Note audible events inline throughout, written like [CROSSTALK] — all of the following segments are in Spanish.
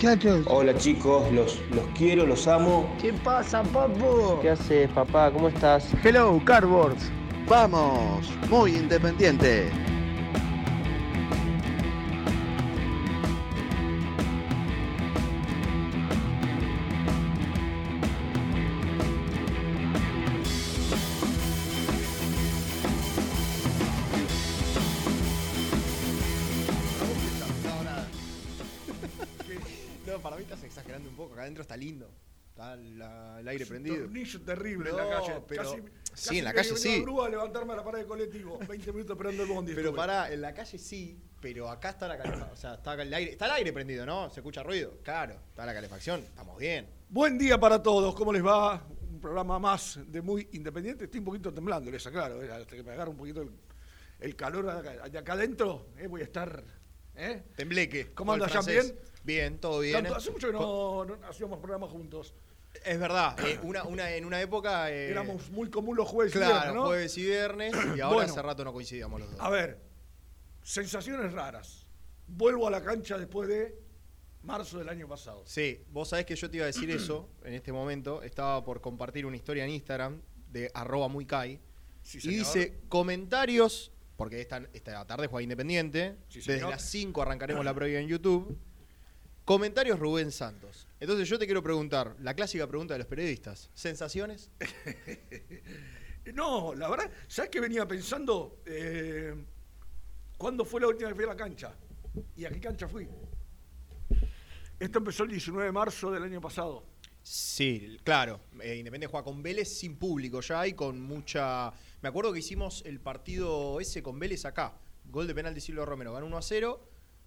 Muchachos. Hola chicos, los, los quiero, los amo. ¿Qué pasa, papu? ¿Qué haces, papá? ¿Cómo estás? Hello, Cardboards. Vamos, muy independiente. Terrible No, en la calle. pero- Casi- sí, casi en la calle sí. grúa a levantarme a la pared del colectivo. [LAUGHS] 20 minutos esperando el bondi. Pero estuve. para, en la calle sí, pero acá está la calefacción. O sea, está el aire, está el aire prendido, ¿no? Se escucha ruido. Claro, está la calefacción. Estamos bien. Buen día para todos. ¿Cómo les va? Un programa más de muy independiente. Estoy un poquito temblando, les aclaro. eh, Hasta que me agarre un poquito el, el calor de acá, de acá adentro, eh, voy a estar. ¿eh? Tembleque. ¿Cómo como el anda, Jean? francés. ¿Bien? Bien, todo bien. Tanto- hace mucho que no, no hacíamos programas juntos. Es verdad, eh, una, una, en una época. eh, Éramos muy común los jueves y Claro, viernes, ¿no? jueves y viernes, y ahora Bueno. hace rato no coincidíamos los dos. A ver, sensaciones raras. Vuelvo a la cancha después de marzo del año pasado. Sí, vos sabés que yo te iba a decir eso [CLEARS THROAT] en este momento. Estaba por compartir una historia en Instagram de arroba muy kai. Sí, y dice comentarios, porque esta, esta tarde juega Independiente. Sí, desde las 5 arrancaremos la previa en YouTube. Comentarios Rubén Santos. Entonces yo te quiero preguntar, la clásica pregunta de los periodistas. ¿Sensaciones? [LAUGHS] No, la verdad, ¿sabes qué venía pensando? Eh, ¿Cuándo fue la última vez que fui a la cancha? ¿Y a qué cancha fui? Esto empezó el 19 de marzo del año pasado. Sí, claro. Eh, Independiente juega con Vélez sin público ya y con mucha... Me acuerdo que hicimos el partido ese con Vélez acá. Gol de penal de Silvio Romero. Ganó 1 a 0.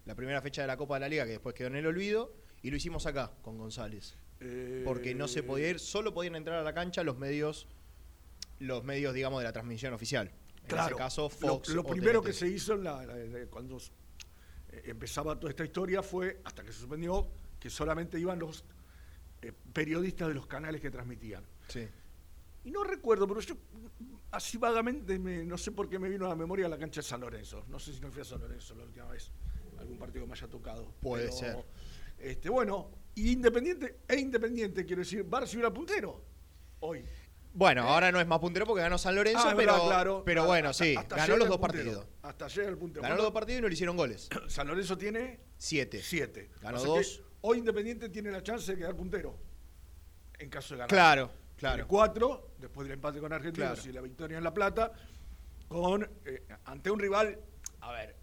La primera fecha de la Copa de la Liga que después quedó en el olvido. Y lo hicimos acá con González. Eh, Porque no se podía ir, solo podían entrar a la cancha los medios, los medios, digamos, de la transmisión oficial. En Claro, ese caso, lo- Fox. Lo, o primero TNT. que se hizo en la- cuando eh, empezaba toda esta historia fue, hasta que se suspendió, que solamente iban los eh, periodistas de los canales que transmitían. Sí. Y no recuerdo, pero yo así vagamente, me- no sé por qué me vino a la memoria la cancha de San Lorenzo. No sé si no fui a San Lorenzo la última vez, algún partido que me haya tocado. Puede Pero, ser. Este, bueno, y Independiente, e Independiente, quiero decir, Barça era puntero hoy. Bueno, ahora no es más puntero porque ganó San Lorenzo, Ah, pero, verdad, claro. pero Ah, bueno, hasta- sí, hasta ganó los dos puntero. partidos. Hasta el puntero. Ganó los dos partidos y no le hicieron goles. [CLEARS THROAT] San Lorenzo tiene Siete. siete. Ganó O sea que dos. Hoy Independiente tiene la chance de quedar puntero. En caso de ganar. Claro, Tiene claro. cuatro, después del empate con Argentinos Claro. y la victoria en La Plata, con eh, ante un rival. A ver,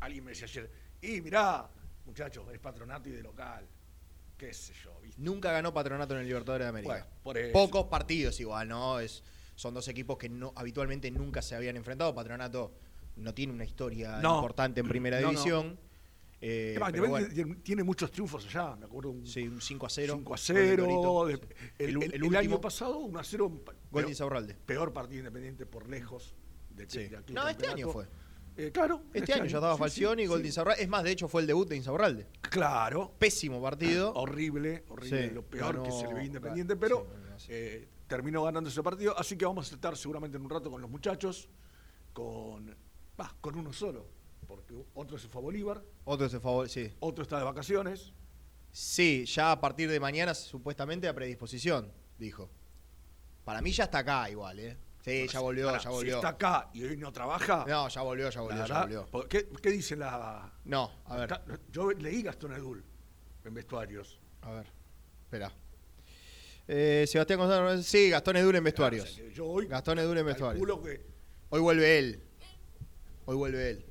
alguien me decía ayer, y mirá, muchachos, es patronato y de local. Qué sé yo, ¿viste? Nunca ganó Patronato en el Libertadores de América. Bueno, por eso. Pocos partidos igual, ¿no? Es, son dos equipos que no habitualmente nunca se habían enfrentado. Patronato no tiene una historia No. importante en primera [CLEARS THROAT] No, no. división. Eh, Además, bueno, tiene- muchos triunfos allá, me acuerdo. Un sí, un 5 a 0. 5 a gol 0. de el, El- el- el el último- año pasado, 1 a 0. Gol de peor, partido independiente por lejos. De, Sí. de aquel No, este año fue. Eh, claro. Este, año, ya estaba Falcioni, gol de. Insaurralde. Es más, de hecho, fue el debut de Insaurralde. Claro. Pésimo partido. Horrible, horrible, Sí, lo peor ganó- que se le ve a Independiente, pero eh, terminó ganando ese partido. Así que vamos a estar seguramente en un rato con los muchachos, con, bah, con uno solo, porque otro se fue a Bolívar, Otro se favor, sí. otro está de vacaciones. Sí, ya a partir de mañana, supuestamente a predisposición, dijo. Para mí ya está acá igual, ¿eh? Sí, ya volvió, ya volvió. Si está acá y hoy no trabaja, No, ya volvió, ya volvió, ya verdad, volvió. ¿por ¿qué, qué dice la...? No, a ver, está- yo leí Gastón Edul en vestuarios. a ver. Espera. Eh, Sebastián González, sí, Gastón Edul en O vestuarios. sea, yo hoy Gastón Edul en vestuarios. que Hoy vuelve él. Hoy vuelve él.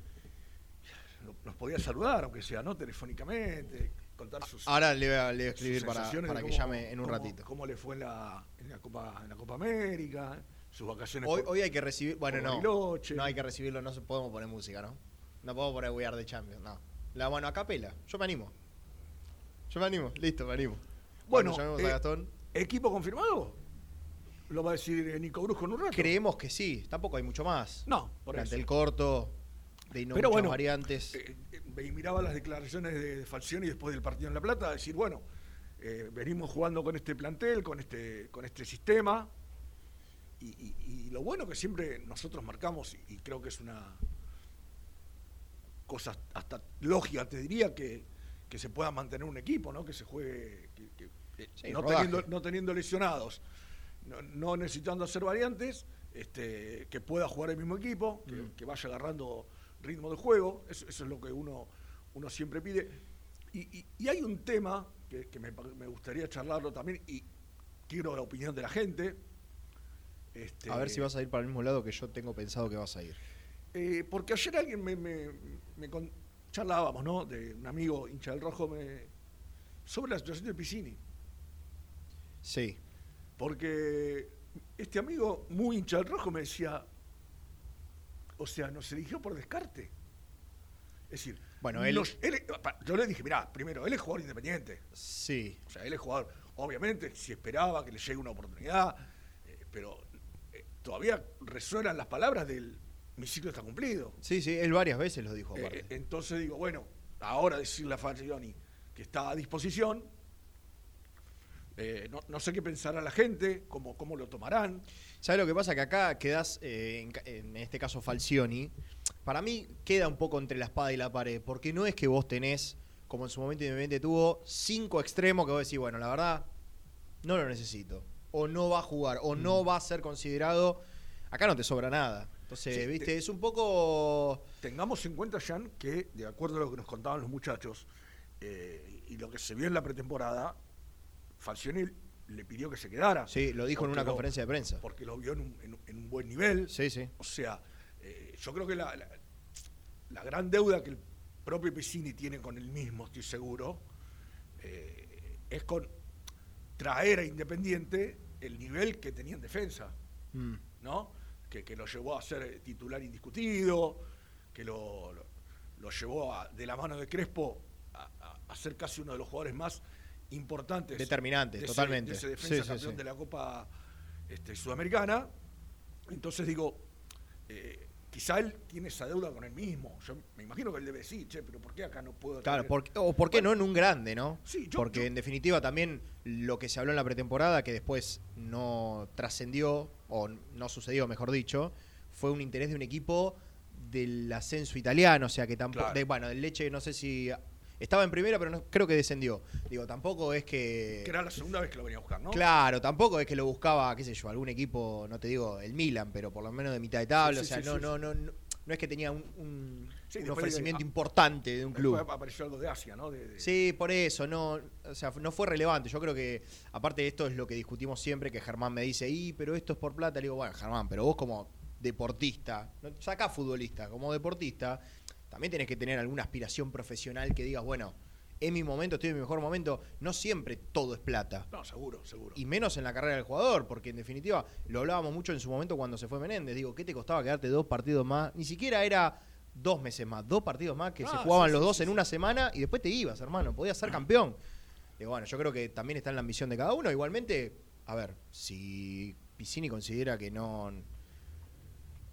nos podía saludar, aunque sea, ¿no? Telefónicamente, contar sus... Ahora le voy a, le voy a escribir para, para que cómo- llame en un cómo- ratito. Cómo le fue en la, en la Copa, en la Copa América, sus vacaciones. Hoy, por- hoy hay que recibir. Bueno, no. No hay que recibirlo, no podemos poner música, ¿no? No podemos poner We Are the Champions, no. La, bueno, a capela. Yo me animo. Yo me animo, listo, me animo. Bueno, llamemos eh, a Gastón. ¿Equipo confirmado? ¿Lo va a decir eh, Nico Brujo en un rato? Creemos que sí, tampoco hay mucho más. No, por eso. Durante el corto, de no Pero bueno, variantes. Eh, eh, y miraba las declaraciones de, de Falcioni después del partido en La Plata, decir, bueno, eh, venimos jugando con este plantel, con este, con este sistema, y, y- y lo bueno que siempre nosotros marcamos, y, creo que es una cosa hasta lógica, te diría, que, que se pueda mantener un equipo, ¿no? que se juegue, que- que- eh, Sí, no, teniendo, no teniendo lesionados, no, no necesitando hacer variantes, este, que pueda jugar el mismo equipo, que, Mm. que vaya agarrando ritmo de juego, eso, eso es lo que uno, uno siempre pide. Y, y- y hay un tema que, me gustaría charlarlo también, y quiero la opinión de la gente. Este, a ver si vas a ir para el mismo lado que yo tengo pensado que vas a ir. eh, porque ayer alguien me, me- me con- charlábamos, ¿no? De un amigo hincha del rojo me, sobre la situación de Piscini. Sí. Porque este amigo muy hincha del rojo me decía, o sea, nos eligió por descarte. Es decir, Bueno, él- nos- él- yo le dije, mirá, primero, él es jugador independiente. Sí. O sea, él es jugador, obviamente, si esperaba que le llegue una oportunidad, eh, pero todavía resuenan las palabras del mi ciclo está cumplido. Sí, sí, él varias veces lo dijo Eh, aparte. eh, entonces digo, bueno, ahora decirle a Falcioni que está a disposición, eh, no, no sé qué pensará la gente, cómo, cómo lo tomarán. ¿Sabes lo que pasa? Que acá quedas, eh, en, en este caso Falcioni, para mí queda un poco entre la espada y la pared, porque no es que vos tenés, como en su momento Independiente tuvo, cinco extremos que vos decís, bueno, la verdad, no lo necesito, o no va a jugar, o Mm. no va a ser considerado, acá no te sobra nada. Entonces, Sí, viste, te- es un poco... Tengamos en cuenta, Jan, que de acuerdo a lo que nos contaban los muchachos eh, y lo que se vio en la pretemporada, Falcioni le pidió que se quedara. Sí, lo dijo en una lo- conferencia de prensa. Porque lo vio en un, en un- en un buen nivel. Sí, sí. O sea, eh, yo creo que la, la- la gran deuda que el propio Piscini tiene con él mismo, estoy seguro, eh, es con traer a Independiente el nivel que tenía en defensa, Mm. ¿no? Que, que lo llevó a ser eh, titular indiscutido, que lo, lo- lo llevó a- de la mano de Crespo a, a- a ser casi uno de los jugadores más importantes. Determinantes, de ese- totalmente. de ese defensa Sí, sí, campeón sí. de la Copa este, Sudamericana. Entonces digo, eh, quizá él tiene esa deuda con él mismo. Yo me imagino que él debe decir, che, pero ¿por qué acá no puedo Claro, traer-?" por qué- o por qué no en un grande, ¿no? Sí, yo- Porque yo- en definitiva también lo que se habló en la pretemporada, que después no trascendió, o no sucedió, mejor dicho, fue un interés de un equipo del ascenso italiano, o sea que tampoco, Claro. de- bueno, del Leche no sé si estaba en primera, pero no, creo que descendió. Digo, tampoco es que... Que era la segunda vez que lo venía a buscar, ¿no? Claro, tampoco es que lo buscaba, qué sé yo, algún equipo, no te digo el Milan, pero por lo menos de mitad de tabla, Sí, o sea, sí, no, no, no, no, no es que tenía un, ofrecimiento de- importante de un club. Apareció algo de Asia, ¿no? De- de- Sí, por eso, no, o sea, no fue relevante. Yo creo que, aparte de esto, es lo que discutimos siempre, que Germán me dice, y, pero esto es por plata. Le digo, bueno, Germán, pero vos como deportista, no saca futbolista, como deportista, también tenés que tener alguna aspiración profesional que digas, bueno, es mi momento, estoy en mi mejor momento. No siempre todo es plata. No, seguro, seguro. Y menos en la carrera del jugador, porque en definitiva lo hablábamos mucho en su momento cuando se fue Menéndez. Digo, ¿qué te costaba quedarte dos partidos más? Ni siquiera era dos meses más, dos partidos más que se jugaban sí, los sí, dos sí, en una semana y después te ibas, hermano. Podías ser campeón. Digo, bueno, yo creo que también está en la ambición de cada uno. Igualmente, a ver, si Piscini considera que no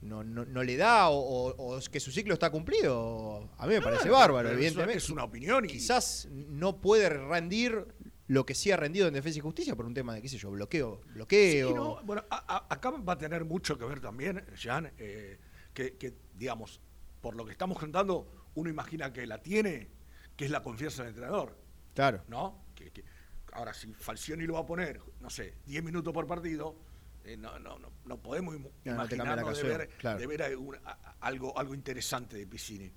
no, no, no le da o, o- o es que su ciclo está cumplido, a mí me parece bárbaro, evidentemente. Es una opinión y Quizás no puede rendir lo que sí ha rendido en Defensa y Justicia por un tema de, qué sé yo, bloqueo. bloqueo. Sí, no, bueno, a- a- acá va a tener mucho que ver también, Jan, eh, que, que, digamos, por lo que estamos contando, uno imagina que la tiene, que es la confianza del entrenador, Claro. ¿no? Que, que- ahora, si Falcioni lo va a poner, no sé, 10 minutos por partido, eh, no, no, no, no podemos la imaginarnos de ver, claro. de ver algo, algo interesante de Piscini.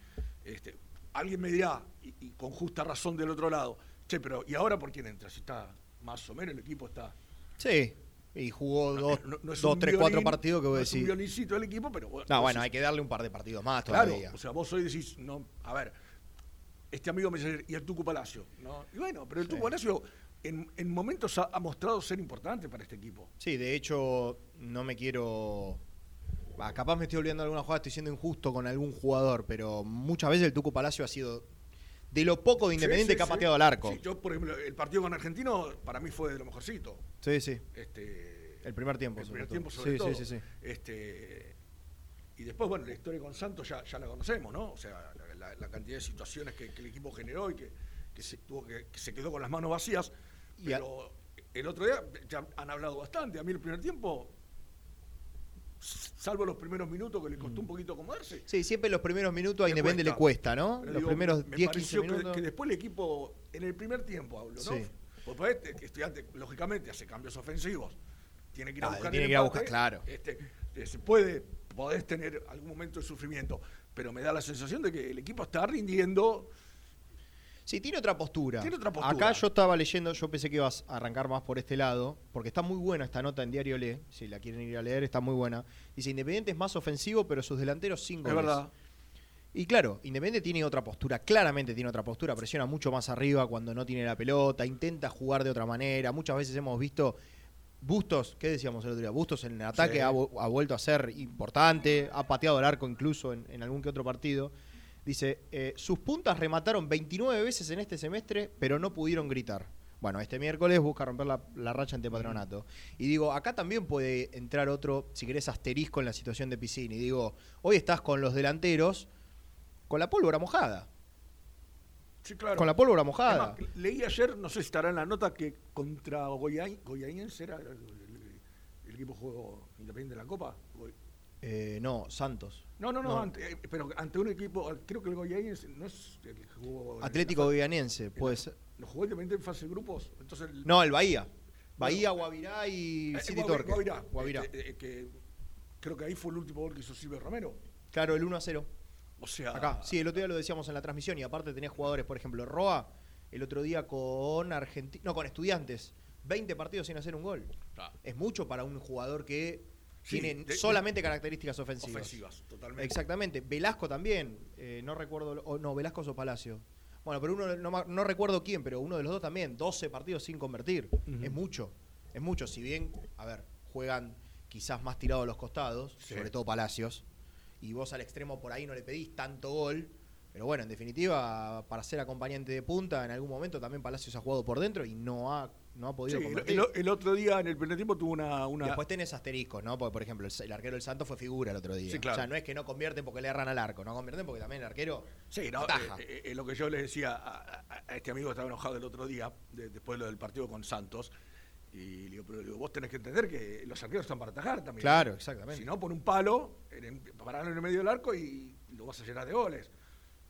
Este, alguien me dirá, y, y con justa razón del otro lado, che, pero ¿y ahora por quién entra? Si está más o menos el equipo está Sí. Y jugó dos, no- no es dos tres, cuatro partidos que vos no es un decís. del equipo, pero bueno. No, vos bueno, decís, hay que darle un par de partidos más Claro, todavía. o sea, vos hoy decís, no, a ver, este amigo me dice, y el Tucu Palacio, ¿no? Y bueno, pero el Tucu Palacio en, en momentos ha, ha mostrado ser importante para este equipo. Sí, de hecho, no me quiero. Ah, capaz me estoy olvidando de alguna jugada, estoy siendo injusto con algún jugador, pero muchas veces el Tuco Palacio ha sido de lo poco de Independiente Sí, sí, que ha sí. pateado al arco. Sí, yo, por ejemplo, el partido con Argentino para mí fue de lo mejorcito. Sí, sí. Este, El primer tiempo, el sobre primer todo. tiempo sobre Sí, todo. sí, sí, sí. Este, y después, bueno, la historia con Santos ya, ya la conocemos, ¿no? O sea, la, la- la cantidad de situaciones que, que el equipo generó y que, que se tuvo que, que se quedó con las manos vacías. Pero el otro día ya han hablado bastante. A mí el primer tiempo, salvo los primeros minutos que le Mm. costó un poquito acomodarse. Sí, siempre los primeros minutos a Independiente le cuesta, ¿no? Pero Los digo, primeros me 10, 15 pareció que- minutos. Que, después el equipo, en el primer tiempo hablo, ¿no? Sí. Porque por este, estudiante, lógicamente, hace cambios ofensivos. Tiene que ir a Ah, buscar tiene el que ir a buscar, claro. Este, eh, se puede, podés tener algún momento de sufrimiento, pero me da la sensación de que el equipo está rindiendo. Sí, tiene otra postura. Tiene otra postura. Acá yo estaba leyendo, yo pensé que ibas a arrancar más por este lado, porque está muy buena esta nota en Diario Le, si la quieren ir a leer, está muy buena. Dice, Independiente es más ofensivo, pero sus delanteros sin Es goles. verdad. Y claro, Independiente tiene otra postura, claramente tiene otra postura, presiona mucho más arriba cuando no tiene la pelota, intenta jugar de otra manera. Muchas veces hemos visto Bustos, ¿qué decíamos el otro día? Bustos en el ataque Sí. ha, vu- ha vuelto a ser importante, ha pateado el arco incluso en, en algún que otro partido. Dice, eh, sus puntas remataron 29 veces en este semestre, pero no pudieron gritar. Bueno, este miércoles busca romper la, la racha ante Patronato. Y digo, acá también puede entrar otro, si querés, asterisco en la situación de Piscini. Digo, hoy estás con los delanteros con la pólvora mojada. Sí, claro. Con la pólvora mojada. Además, leí ayer, no sé si estará en la nota, que contra Goiain, Goianiense era el, el- el equipo juego independiente de la Copa. Eh, no, Santos. No, no, no, No. ante- eh, pero ante un equipo, creo que el Goianiense no es el que jugó. Atlético la- ser. ¿No jugó independiente en fase de grupos? Entonces el- No, el Bahía. Bahía, Guavirá y Eh, City Torque. Guavirá, Guavirá. eh, que creo que ahí fue el último gol que hizo Silvio Romero. Claro, el 1 a 0. O sea, Acá. Sí, el otro día lo decíamos en la transmisión y aparte tenés jugadores, por ejemplo, Roa, el otro día con Argentina, no, con Estudiantes, 20 partidos sin hacer un gol. Claro. Es mucho para un jugador que Sí, tiene de- solamente características ofensivas. ofensivas, totalmente. Exactamente. Velasco también, eh, no recuerdo, o no, Velasco o Palacio. Bueno, pero uno, no, recuerdo quién, pero uno de los dos también, 12 partidos sin convertir. Es mucho, es mucho. Si bien, a ver, juegan quizás más tirados a los costados, Sí. sobre todo Palacios, y vos al extremo por ahí no le pedís tanto gol, pero bueno, en definitiva, para ser acompañante de punta, en algún momento también Palacios ha jugado por dentro y no ha, no ha podido el, convertir. el- el otro día en el primer tiempo tuvo una. una Después tenés asteriscos, ¿no? Porque, por ejemplo, el, el arquero del Santos fue figura el otro día. Sí, claro. O sea, no es que no convierten porque le erran al arco, no convierten porque también el arquero Sí, no, ataja. eh, eh, lo que yo le decía a, este amigo que estaba enojado el otro día, de- después de lo del partido con Santos, y le digo, pero le digo, vos tenés que entender que los arqueros están para atajar también. Claro, exactamente. Si no, pon un palo, en, en- paralo en el medio del arco y lo vas a llenar de goles.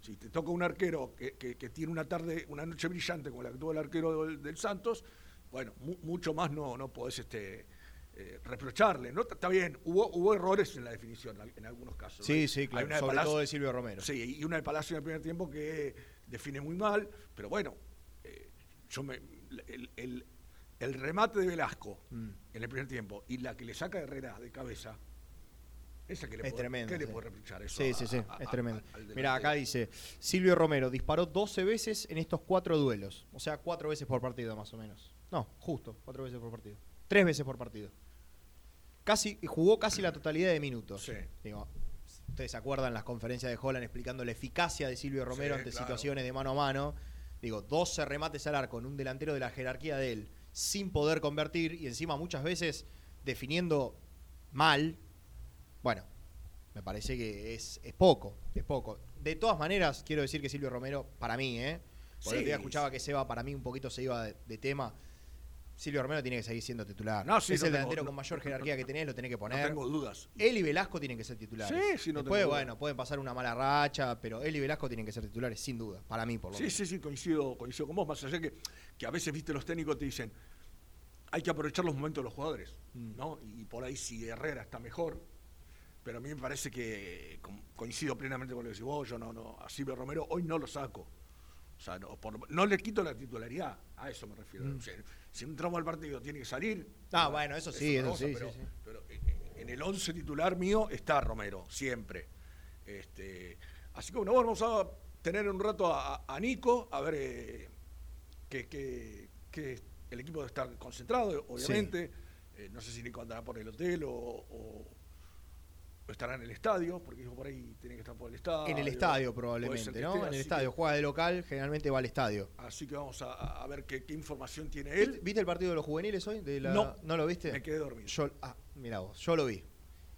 Si te toca un arquero que, que- que tiene una tarde, una noche brillante como la que tuvo el arquero del, del Santos, bueno, mu- mucho más no, no podés este, eh, reprocharle. ¿no? Está bien, hubo, hubo errores en la definición en algunos casos. Sí, ¿no? sí, claro. Sobre Palacio- todo de Silvio Romero. Sí, y una de Palacio en el primer tiempo que define muy mal, pero bueno, eh, yo me, el, el- el remate de Velasco Mm. en el primer tiempo y la que le saca Herrera de cabeza, esa que le Es puede, tremendo. ¿qué le puede reprochar eso? Sí, sí, sí, a- es tremendo. Mira, acá dice, Silvio Romero disparó 12 veces en estos cuatro duelos. O sea, cuatro veces por partido más o menos. No, justo, cuatro veces por partido. Tres veces por partido. Casi, jugó casi la totalidad de minutos. Sí. Digo, ustedes se acuerdan las conferencias de Holland explicando la eficacia de Silvio Romero Sí, ante claro. situaciones de mano a mano. Digo, 12 remates al arco en un delantero de la jerarquía de él, sin poder convertir y encima muchas veces definiendo mal. Bueno, Me parece que es, es poco, es poco. De todas maneras, quiero decir que Silvio Romero, para mí, ¿eh? Porque el otro día Sí. escuchaba que Seba para mí un poquito se iba de, de tema. Silvio Romero tiene que seguir siendo titular. No, sí, es no el tengo- delantero no- con mayor no- jerarquía no- que tenés, lo tenés que No poner. tengo dudas. Él y Velasco tienen que ser titulares. Sí, sí, no Después, tengo bueno, pueden pasar una mala racha, pero él y Velasco tienen que ser titulares, sin duda. Para mí, por lo Sí, menos. sí, sí, coincido, coincido con vos. Más allá que, que a veces, viste, los técnicos te dicen, hay que aprovechar los momentos de los jugadores, Mm. ¿no? Y, por ahí si Herrera está mejor, pero a mí me parece que coincido plenamente con lo que decís vos, yo no, no, a Silvio Romero hoy no lo saco. O sea, no, por- no le quito la titularidad, a eso me refiero. Mm. O sea, si un tramo al partido tiene que salir. Ah, bueno, eso sí, es eso sí, pero, sí, sí. pero en- el 11 titular mío está Romero, siempre. Este, así que bueno, vamos a tener un rato a, a Nico, a ver eh, que, que- que el equipo debe estar concentrado, obviamente. Eh, no sé si Nico andará por el hotel o estará en el estadio, porque dijo por ahí tiene que estar por el estadio. En el estadio probablemente, ¿no? esté, En el estadio. que- Juega de local, generalmente va al estadio. así que vamos a, a ver qué, qué información tiene ¿Viste, él. viste el partido de los juveniles hoy? De la- No. lo viste? Me quedé dormido. Yo, ah, mira vos, yo lo vi.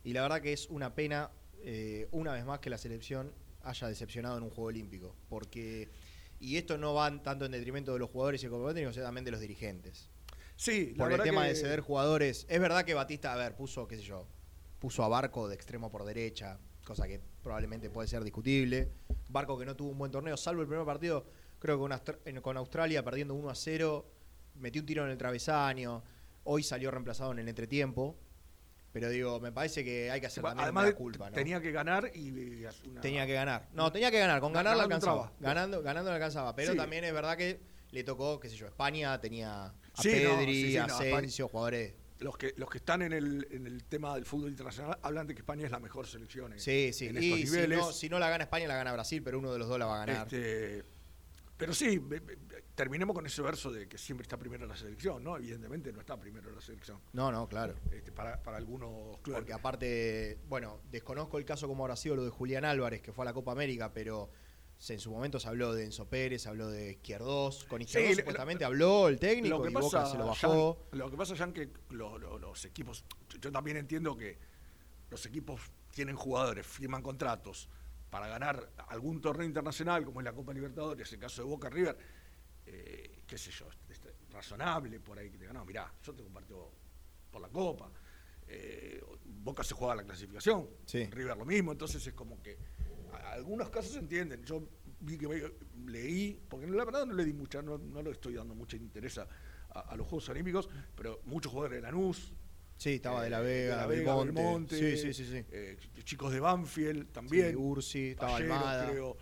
Y la verdad que es una pena, eh, una vez más, que la selección haya decepcionado en un juego olímpico. Porque, y esto no va tanto en detrimento de los jugadores y técnico, sino también de los dirigentes. Sí, la Por el tema que- de ceder jugadores. Es verdad que Batista, a ver, puso, qué sé yo, puso a Barco de extremo por derecha, cosa que probablemente puede ser discutible. Barco que no tuvo un buen torneo, salvo el primer partido, creo que con, Australia perdiendo 1 a 0, metió un tiro en el travesaño, hoy salió reemplazado en el entretiempo. Pero digo, me parece que hay que hacer también Además, una culpa, ¿no? tenía que ganar y. una- Tenía que ganar. No, tenía que ganar. Con Ga- ganar la alcanzaba. Ganando, ganando la alcanzaba. Pero Sí. también es verdad que le tocó, qué sé yo, España tenía a Sí, no, Pedri, sí, a Asensio, jugadores. Los que, los que están en el, en el tema del fútbol internacional hablan de que España es la mejor selección en, Sí, sí. en y estos si niveles. no, si no la gana España, la gana Brasil, pero uno de los dos la va a ganar. Este, pero sí, terminemos con ese verso de que siempre está primero la selección, ¿no? Evidentemente no está primero la selección. No, no, claro. Este, para, para algunos clubes. Porque aparte, bueno, desconozco el caso como habrá sido lo de Julián Álvarez, que fue a la Copa América, pero en su momento se habló de Enzo Pérez, se habló de Izquierdos. Con Izquierdos supuestamente habló el técnico lo que y pasa, Boca se lo bajó. Lo que pasa, Jan, que lo- lo- los equipos, yo, también entiendo que los equipos tienen jugadores, firman contratos para ganar algún torneo internacional, como es la Copa Libertadores, el caso de Boca River, eh, qué sé yo, es- es razonable por ahí que te no, mirá, yo te comparto por la Copa. eh, Boca se juega la clasificación, Sí. River lo mismo, entonces es como que algunos casos se entienden. Yo vi que leí, porque la verdad no le di mucha, no, no le estoy dando mucha interés a, a- los Juegos Olímpicos, pero muchos jugadores de Lanús. Sí, estaba de la eh, Vega, de la Vega, Belmonte. Belmonte, Sí, sí, sí, sí. eh, chicos de Banfield también. Sí, Ursi, estaba Pallero, Almada. creo.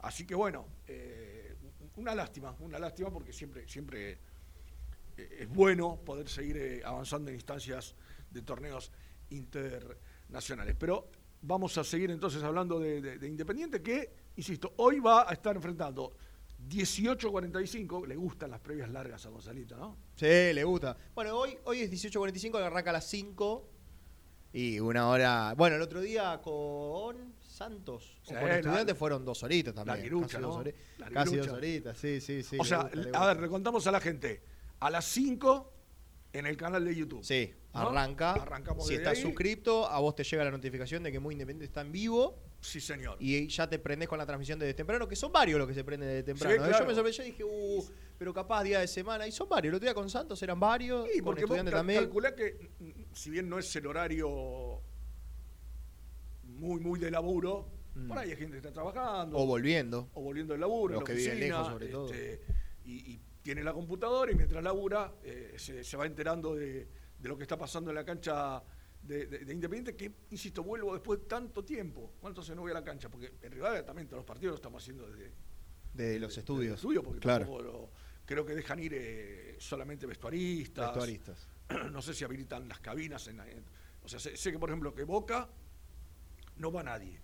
Así que bueno, eh, una lástima, una lástima porque siempre, siempre eh, es bueno poder seguir eh, avanzando en instancias de torneos internacionales. Pero vamos a seguir entonces hablando de, de- de Independiente que, insisto, hoy va a estar enfrentando 18-45, le gustan las previas largas a Gonzalito, ¿no? Sí, le gusta. Bueno, hoy, hoy es 18.45, arranca a las 5. Y una hora. Bueno, el otro día con Santos o Sí, con la- estudiantes fueron dos horitas también. Larguirucha, casi dos, ¿no? hori- Larguirucha. casi dos horitas, sí, sí, sí. o sea, gusta, a ver, le contamos a la gente, a las 5 en el canal de YouTube. Sí, ¿no? arranca. Arrancamos si estás ahí. suscripto, a vos te llega la notificación de que Muy Independiente está en vivo Sí, señor. y ya te prendés con la transmisión desde temprano, que son varios los que se prenden desde temprano. Sí, claro. Yo me sorprendí, yo dije, uh, pero capaz día de semana. Y son varios. El otro día con Santos eran varios, Sí, con estudiantes cal- también. calculá que, mm, si bien no es el horario muy, muy de laburo, Mm. por ahí hay gente que está trabajando. O volviendo. o volviendo del laburo, Los en la que viven oficina, lejos, sobre todo. este, Y, y tiene la computadora y mientras labura eh, se, se va enterando de, de lo que está pasando en la cancha de, de- de Independiente, que, insisto, vuelvo después de tanto tiempo. ¿Cuánto se no voy a la cancha? Porque en Rivadavia también todos los partidos los estamos haciendo desde, De los estudios. el estudio, porque claro. lo- creo que dejan ir eh, solamente vestuaristas. Vestuaristas. [CLEARS THROAT] no sé si habilitan las cabinas. En, en- o sea, sé, sé que, por ejemplo, que Boca no va nadie.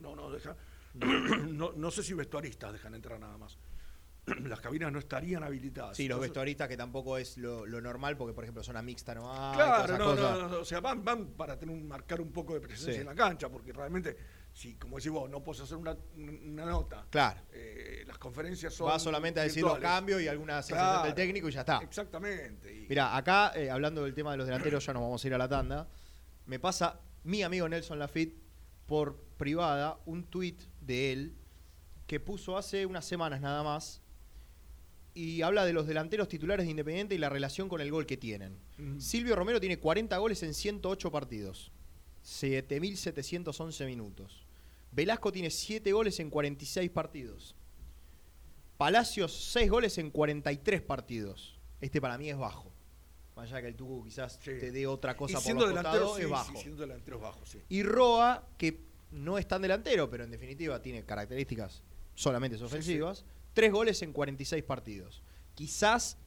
No, no, deja. [CLEARS THROAT] no, no sé si vestuaristas dejan entrar nada más. [CLEARS THROAT] las cabinas no estarían habilitadas. Sí, los vestuaristas que tampoco es lo, lo normal, porque por ejemplo zona mixta no hay. todas Claro, no, no, no, o sea, van, van para tener un, marcar un poco de presencia Sí. en la cancha, porque realmente, si, como decís vos, no puedes hacer una, una nota. Claro. eh, las conferencias son. Va solamente a decir los cambios y alguna sensación Claro. del técnico y ya está. Exactamente. y- Mira, acá, eh, hablando del tema de los delanteros, ya nos vamos a ir a la tanda. Me pasa mi amigo Nelson Lafitte, por privada un tuit de él que puso hace unas semanas nada más y habla de los delanteros titulares de Independiente y la relación con el gol que tienen. Silvio Romero tiene 40 goles en 108 partidos, 7.711 minutos. Velasco tiene 7 goles en 46 partidos. Palacios 6 goles en 43 partidos. Este para mí es bajo. Más allá que el Tucu quizás te dé otra cosa Y por los delantero, costados, sí, es sí, bajo. siendo bajo. Y Roa, que no es tan delantero, pero en definitiva tiene características solamente ofensivas, tres goles en 46 partidos. Quizás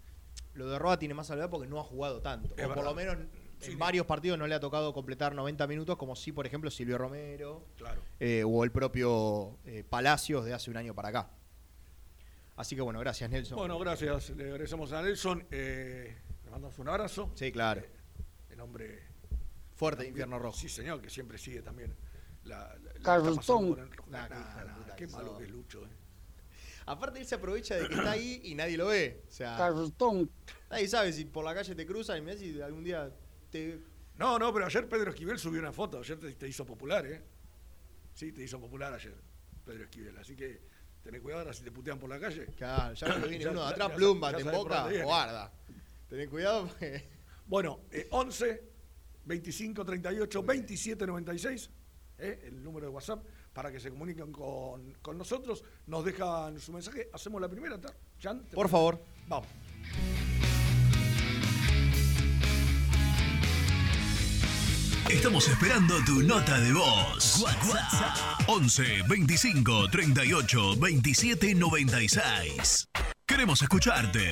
lo de Roa tiene más salvedad porque no ha jugado tanto. Es o por verdad. lo menos en varios partidos no le ha tocado completar 90 minutos, como sí, por ejemplo, Silvio Romero Claro. eh, o el propio eh, Palacios de hace un año para acá. Así que bueno, gracias Nelson. Bueno, gracias. Le agradecemos a Nelson. Eh, le mandamos un abrazo. Sí, claro. El hombre. Fuerte de Infierno Rojo. Sí, señor, que siempre sigue también. La, la- la Carlton. Nah, Nah, qué nah, malo que es Lucho. Aparte él se aprovecha de que está ahí y nadie lo ve. O sea, Cartón. nadie sabe si por la calle te cruzan y mirá si algún día te No, no, pero ayer Pedro Esquivel subió una foto. Ayer te, te hizo popular, ¿eh? Sí, te hizo popular ayer, Pedro Esquivel. Así que tené cuidado ahora si te putean por la calle. Claro, ya cuando viene uno de atrás, ya plumba, te emboca, guarda. Tenés cuidado porque... Bueno, eh, 11 25 38 27 96, eh, el número de WhatsApp, para que se comuniquen con, con nosotros. Nos dejan su mensaje. Hacemos la primera, ¿te Por favor. Vamos. Estamos esperando tu nota de voz. WhatsApp 11 25 38 27 96. Queremos escucharte.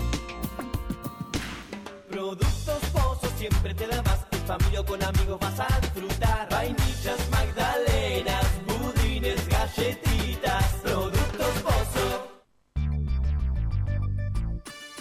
Productos Pozos siempre te da más. En familia o con amigos vas a disfrutar. Vainillas, magdalenas,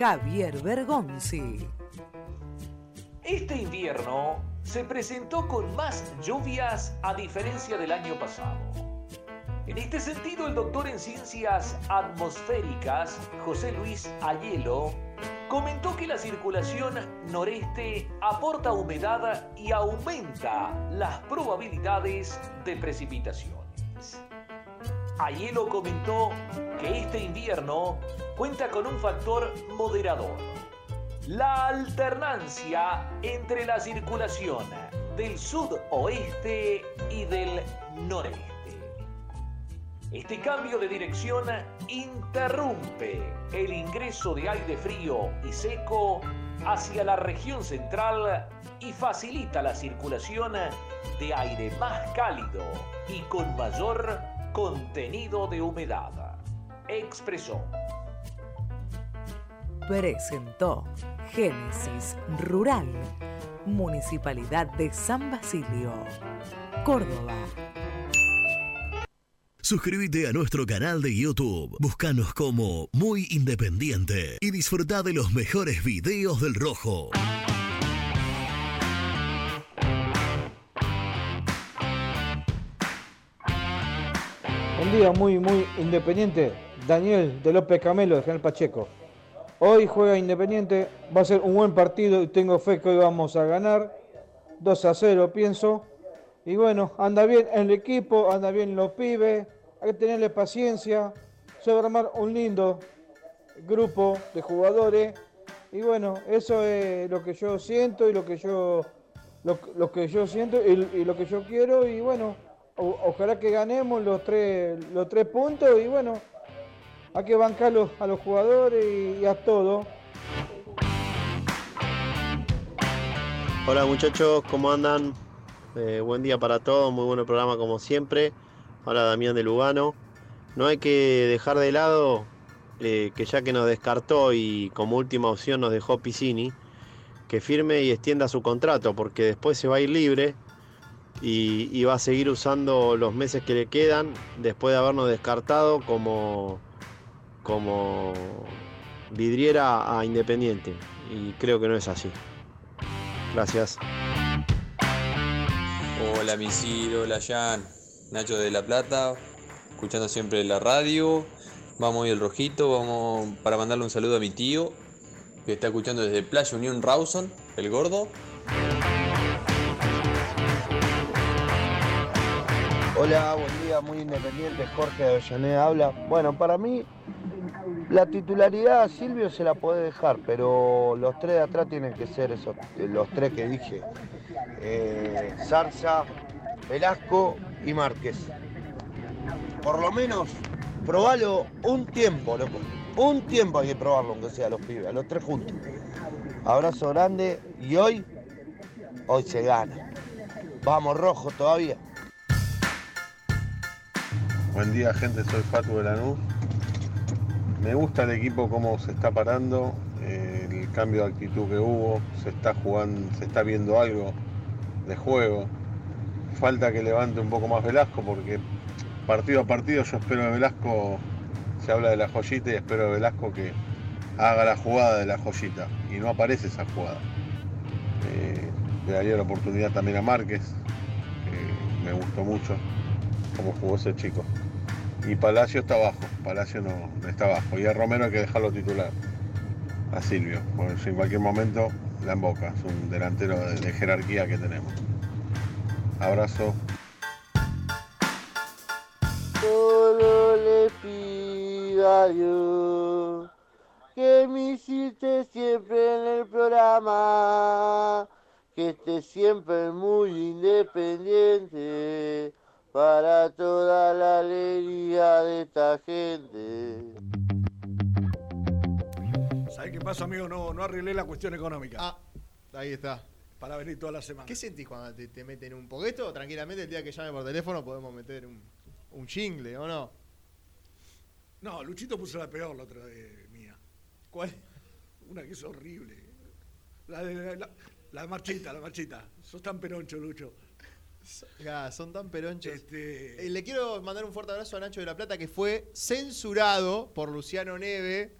Javier Bergonzi. Este invierno se presentó con más lluvias a diferencia del año pasado. En este sentido, el doctor en ciencias atmosféricas, José Luis Ayelo, comentó que la circulación noreste aporta humedad y aumenta las probabilidades de precipitaciones. Ayelo comentó que este invierno cuenta con un factor moderador. La alternancia entre la circulación del sudoeste y del noreste. Este cambio de dirección interrumpe el ingreso de aire frío y seco hacia la región central y facilita la circulación de aire más cálido y con mayor contenido de humedad. Expresó. Presentó Génesis Rural, Municipalidad de San Basilio, Córdoba. Suscríbete a nuestro canal de YouTube. Búscanos como Muy Independiente y disfruta de los mejores videos del Rojo. Buen día, muy, muy independiente. Daniel de López Camelo, de General Pacheco. Hoy juega Independiente, va a ser un buen partido y tengo fe que hoy vamos a ganar. 2 a 0, pienso. Y bueno, anda bien el equipo, anda bien los pibes. Hay que tenerle paciencia. Se va a armar un lindo grupo de jugadores. Y bueno, eso es lo que yo siento y lo que yo lo, que yo siento y lo que yo quiero. Y bueno, ojalá que ganemos los tres, los tres puntos y bueno, hay que bancarlos a los jugadores y, y a todo. Hola muchachos, ¿cómo andan? Eh, buen día para todos, muy buen programa como siempre. Hola Damián de Lugano. No hay que dejar de lado eh, que ya que nos descartó y como última opción nos dejó Piscini, que firme y extienda su contrato, porque después se va a ir libre y, y va a seguir usando los meses que le quedan después de habernos descartado como, como vidriera a Independiente. Y creo que no es así. Gracias. Hola Misil, hola Jan, Nacho de La Plata, escuchando siempre la radio. Vamos hoy el rojito, vamos para mandarle un saludo a mi tío, que está escuchando desde Playa Unión Rawson, el gordo. Hola, buen día, muy independiente. Jorge de Avellaneda habla. Bueno, para mí la titularidad a Silvio se la puede dejar, pero los tres de atrás tienen que ser esos, los tres que dije. Eh, Zarza, Velasco y Márquez. Por lo menos probalo un tiempo. Un tiempo hay que probarlo, aunque sea los pibes, a los tres juntos. Abrazo grande y hoy, hoy se gana. Vamos, rojo todavía. Buen día gente, soy Fatu de Lanús. Me gusta el equipo cómo se está parando, el cambio de actitud que hubo, se está jugando, se está viendo algo de juego. Falta que levante un poco más Velasco porque partido a partido yo espero de Velasco, se habla de la joyita y espero de Velasco que haga la jugada de la joyita y no aparece esa jugada. Eh, le daría la oportunidad también a Márquez, que me gustó mucho cómo jugó ese chico. Y Palacio está abajo, Palacio no, no está abajo. Y a Romero hay que dejarlo titular. A Silvio, porque si en cualquier momento la emboca. Es un delantero de, de jerarquía que tenemos. Abrazo. Solo le pido a Dios que me hiciste siempre en el programa, que esté siempre muy independiente para toda la alegría de esta gente. ¿Sabés qué pasa, amigo? No, no arreglé la cuestión económica. Ah, ahí está. Para venir toda la semana. ¿Qué sentís cuando te, te meten un poquito? Tranquilamente, el día que llame por teléfono podemos meter un, un jingle, ¿o no? No, Luchito puso la peor la otra vez mía. ¿Cuál? Una que es horrible. La de la, la marchita, la marchita. Sos tan peroncho, Lucho. Son tan peronchos. Este- Eh, le quiero mandar un fuerte abrazo a Nacho de la Plata que fue censurado por Luciano Neve.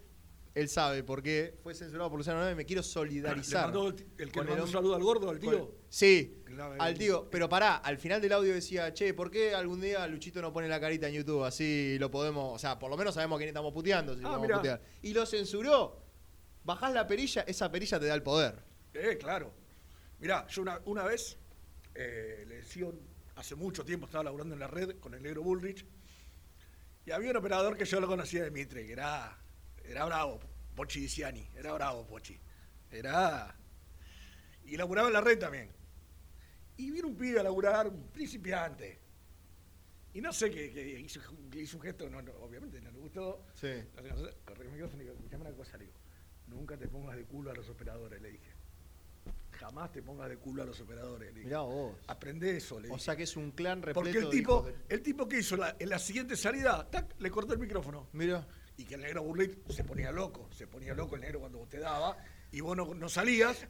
Él sabe por qué fue censurado por Luciano Neve. Me quiero solidarizar. Le mandó el, que le mandó un saludo al gordo, al tío. Sí, al tío. Pero pará, al final del audio decía, che, ¿por qué algún día Luchito no pone la carita en YouTube? Así lo podemos. O sea, por lo menos sabemos a quién estamos puteando. si Ah, vamos a mirá. putear. Y lo censuró. Bajás la perilla, esa perilla te da el poder. Eh, claro. Mirá, yo una, una vez eh, le decía, un- hace mucho tiempo estaba laburando en la red con el negro Bullrich, y había un operador que yo lo conocía de Mitre, que era, era bravo, Pochi Diciani, era bravo Pochi. Era. Y laburaba en la red también. Y vino un pibe a laburar, un principiante. Y no sé qué, qué hizo, hizo un gesto, no, no, obviamente no le gustó. Sí. Corrí el micrófono y digo, escuchame una cosa, le digo, nunca te pongas de culo a los operadores, le dije. Jamás te pongas de culo a los operadores. Le. Mirá vos. Aprende eso, le O dije. sea que es un clan repleto Porque el tipo, de- el tipo que hizo la- en la siguiente salida, tac, le cortó el micrófono. Mira. Y que el negro Burlit se ponía loco, se ponía loco el negro cuando vos te daba, y vos no, no salías,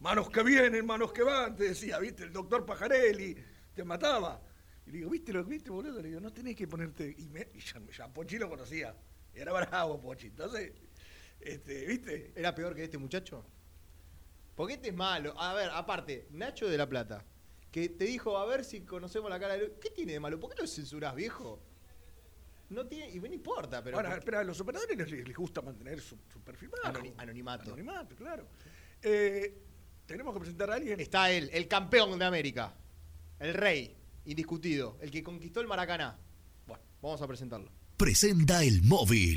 manos que vienen, manos que van, te decía, viste, el doctor Pajarelli, te mataba. Y le digo, viste lo que viste, boludo, le digo, no tenés que ponerte. Y, me, y ya, ya Pochi lo conocía, era bravo Pochi. Entonces, este, viste. ¿Era peor que este muchacho? Porque este es malo. A ver, aparte, Nacho de la Plata, que te dijo, a ver si conocemos la cara de... ¿Qué tiene de malo? ¿Por qué lo censurás, viejo? No tiene, y no importa, pero. Ahora, porque- espera, a los operadores les, les gusta mantener su, su perfil bajo. Anoni- anonimato. Anonimato, claro. Eh, tenemos que presentar a alguien. Está él, el campeón de América. El rey, indiscutido. El que conquistó el Maracaná. Bueno, vamos a presentarlo. Presenta el móvil.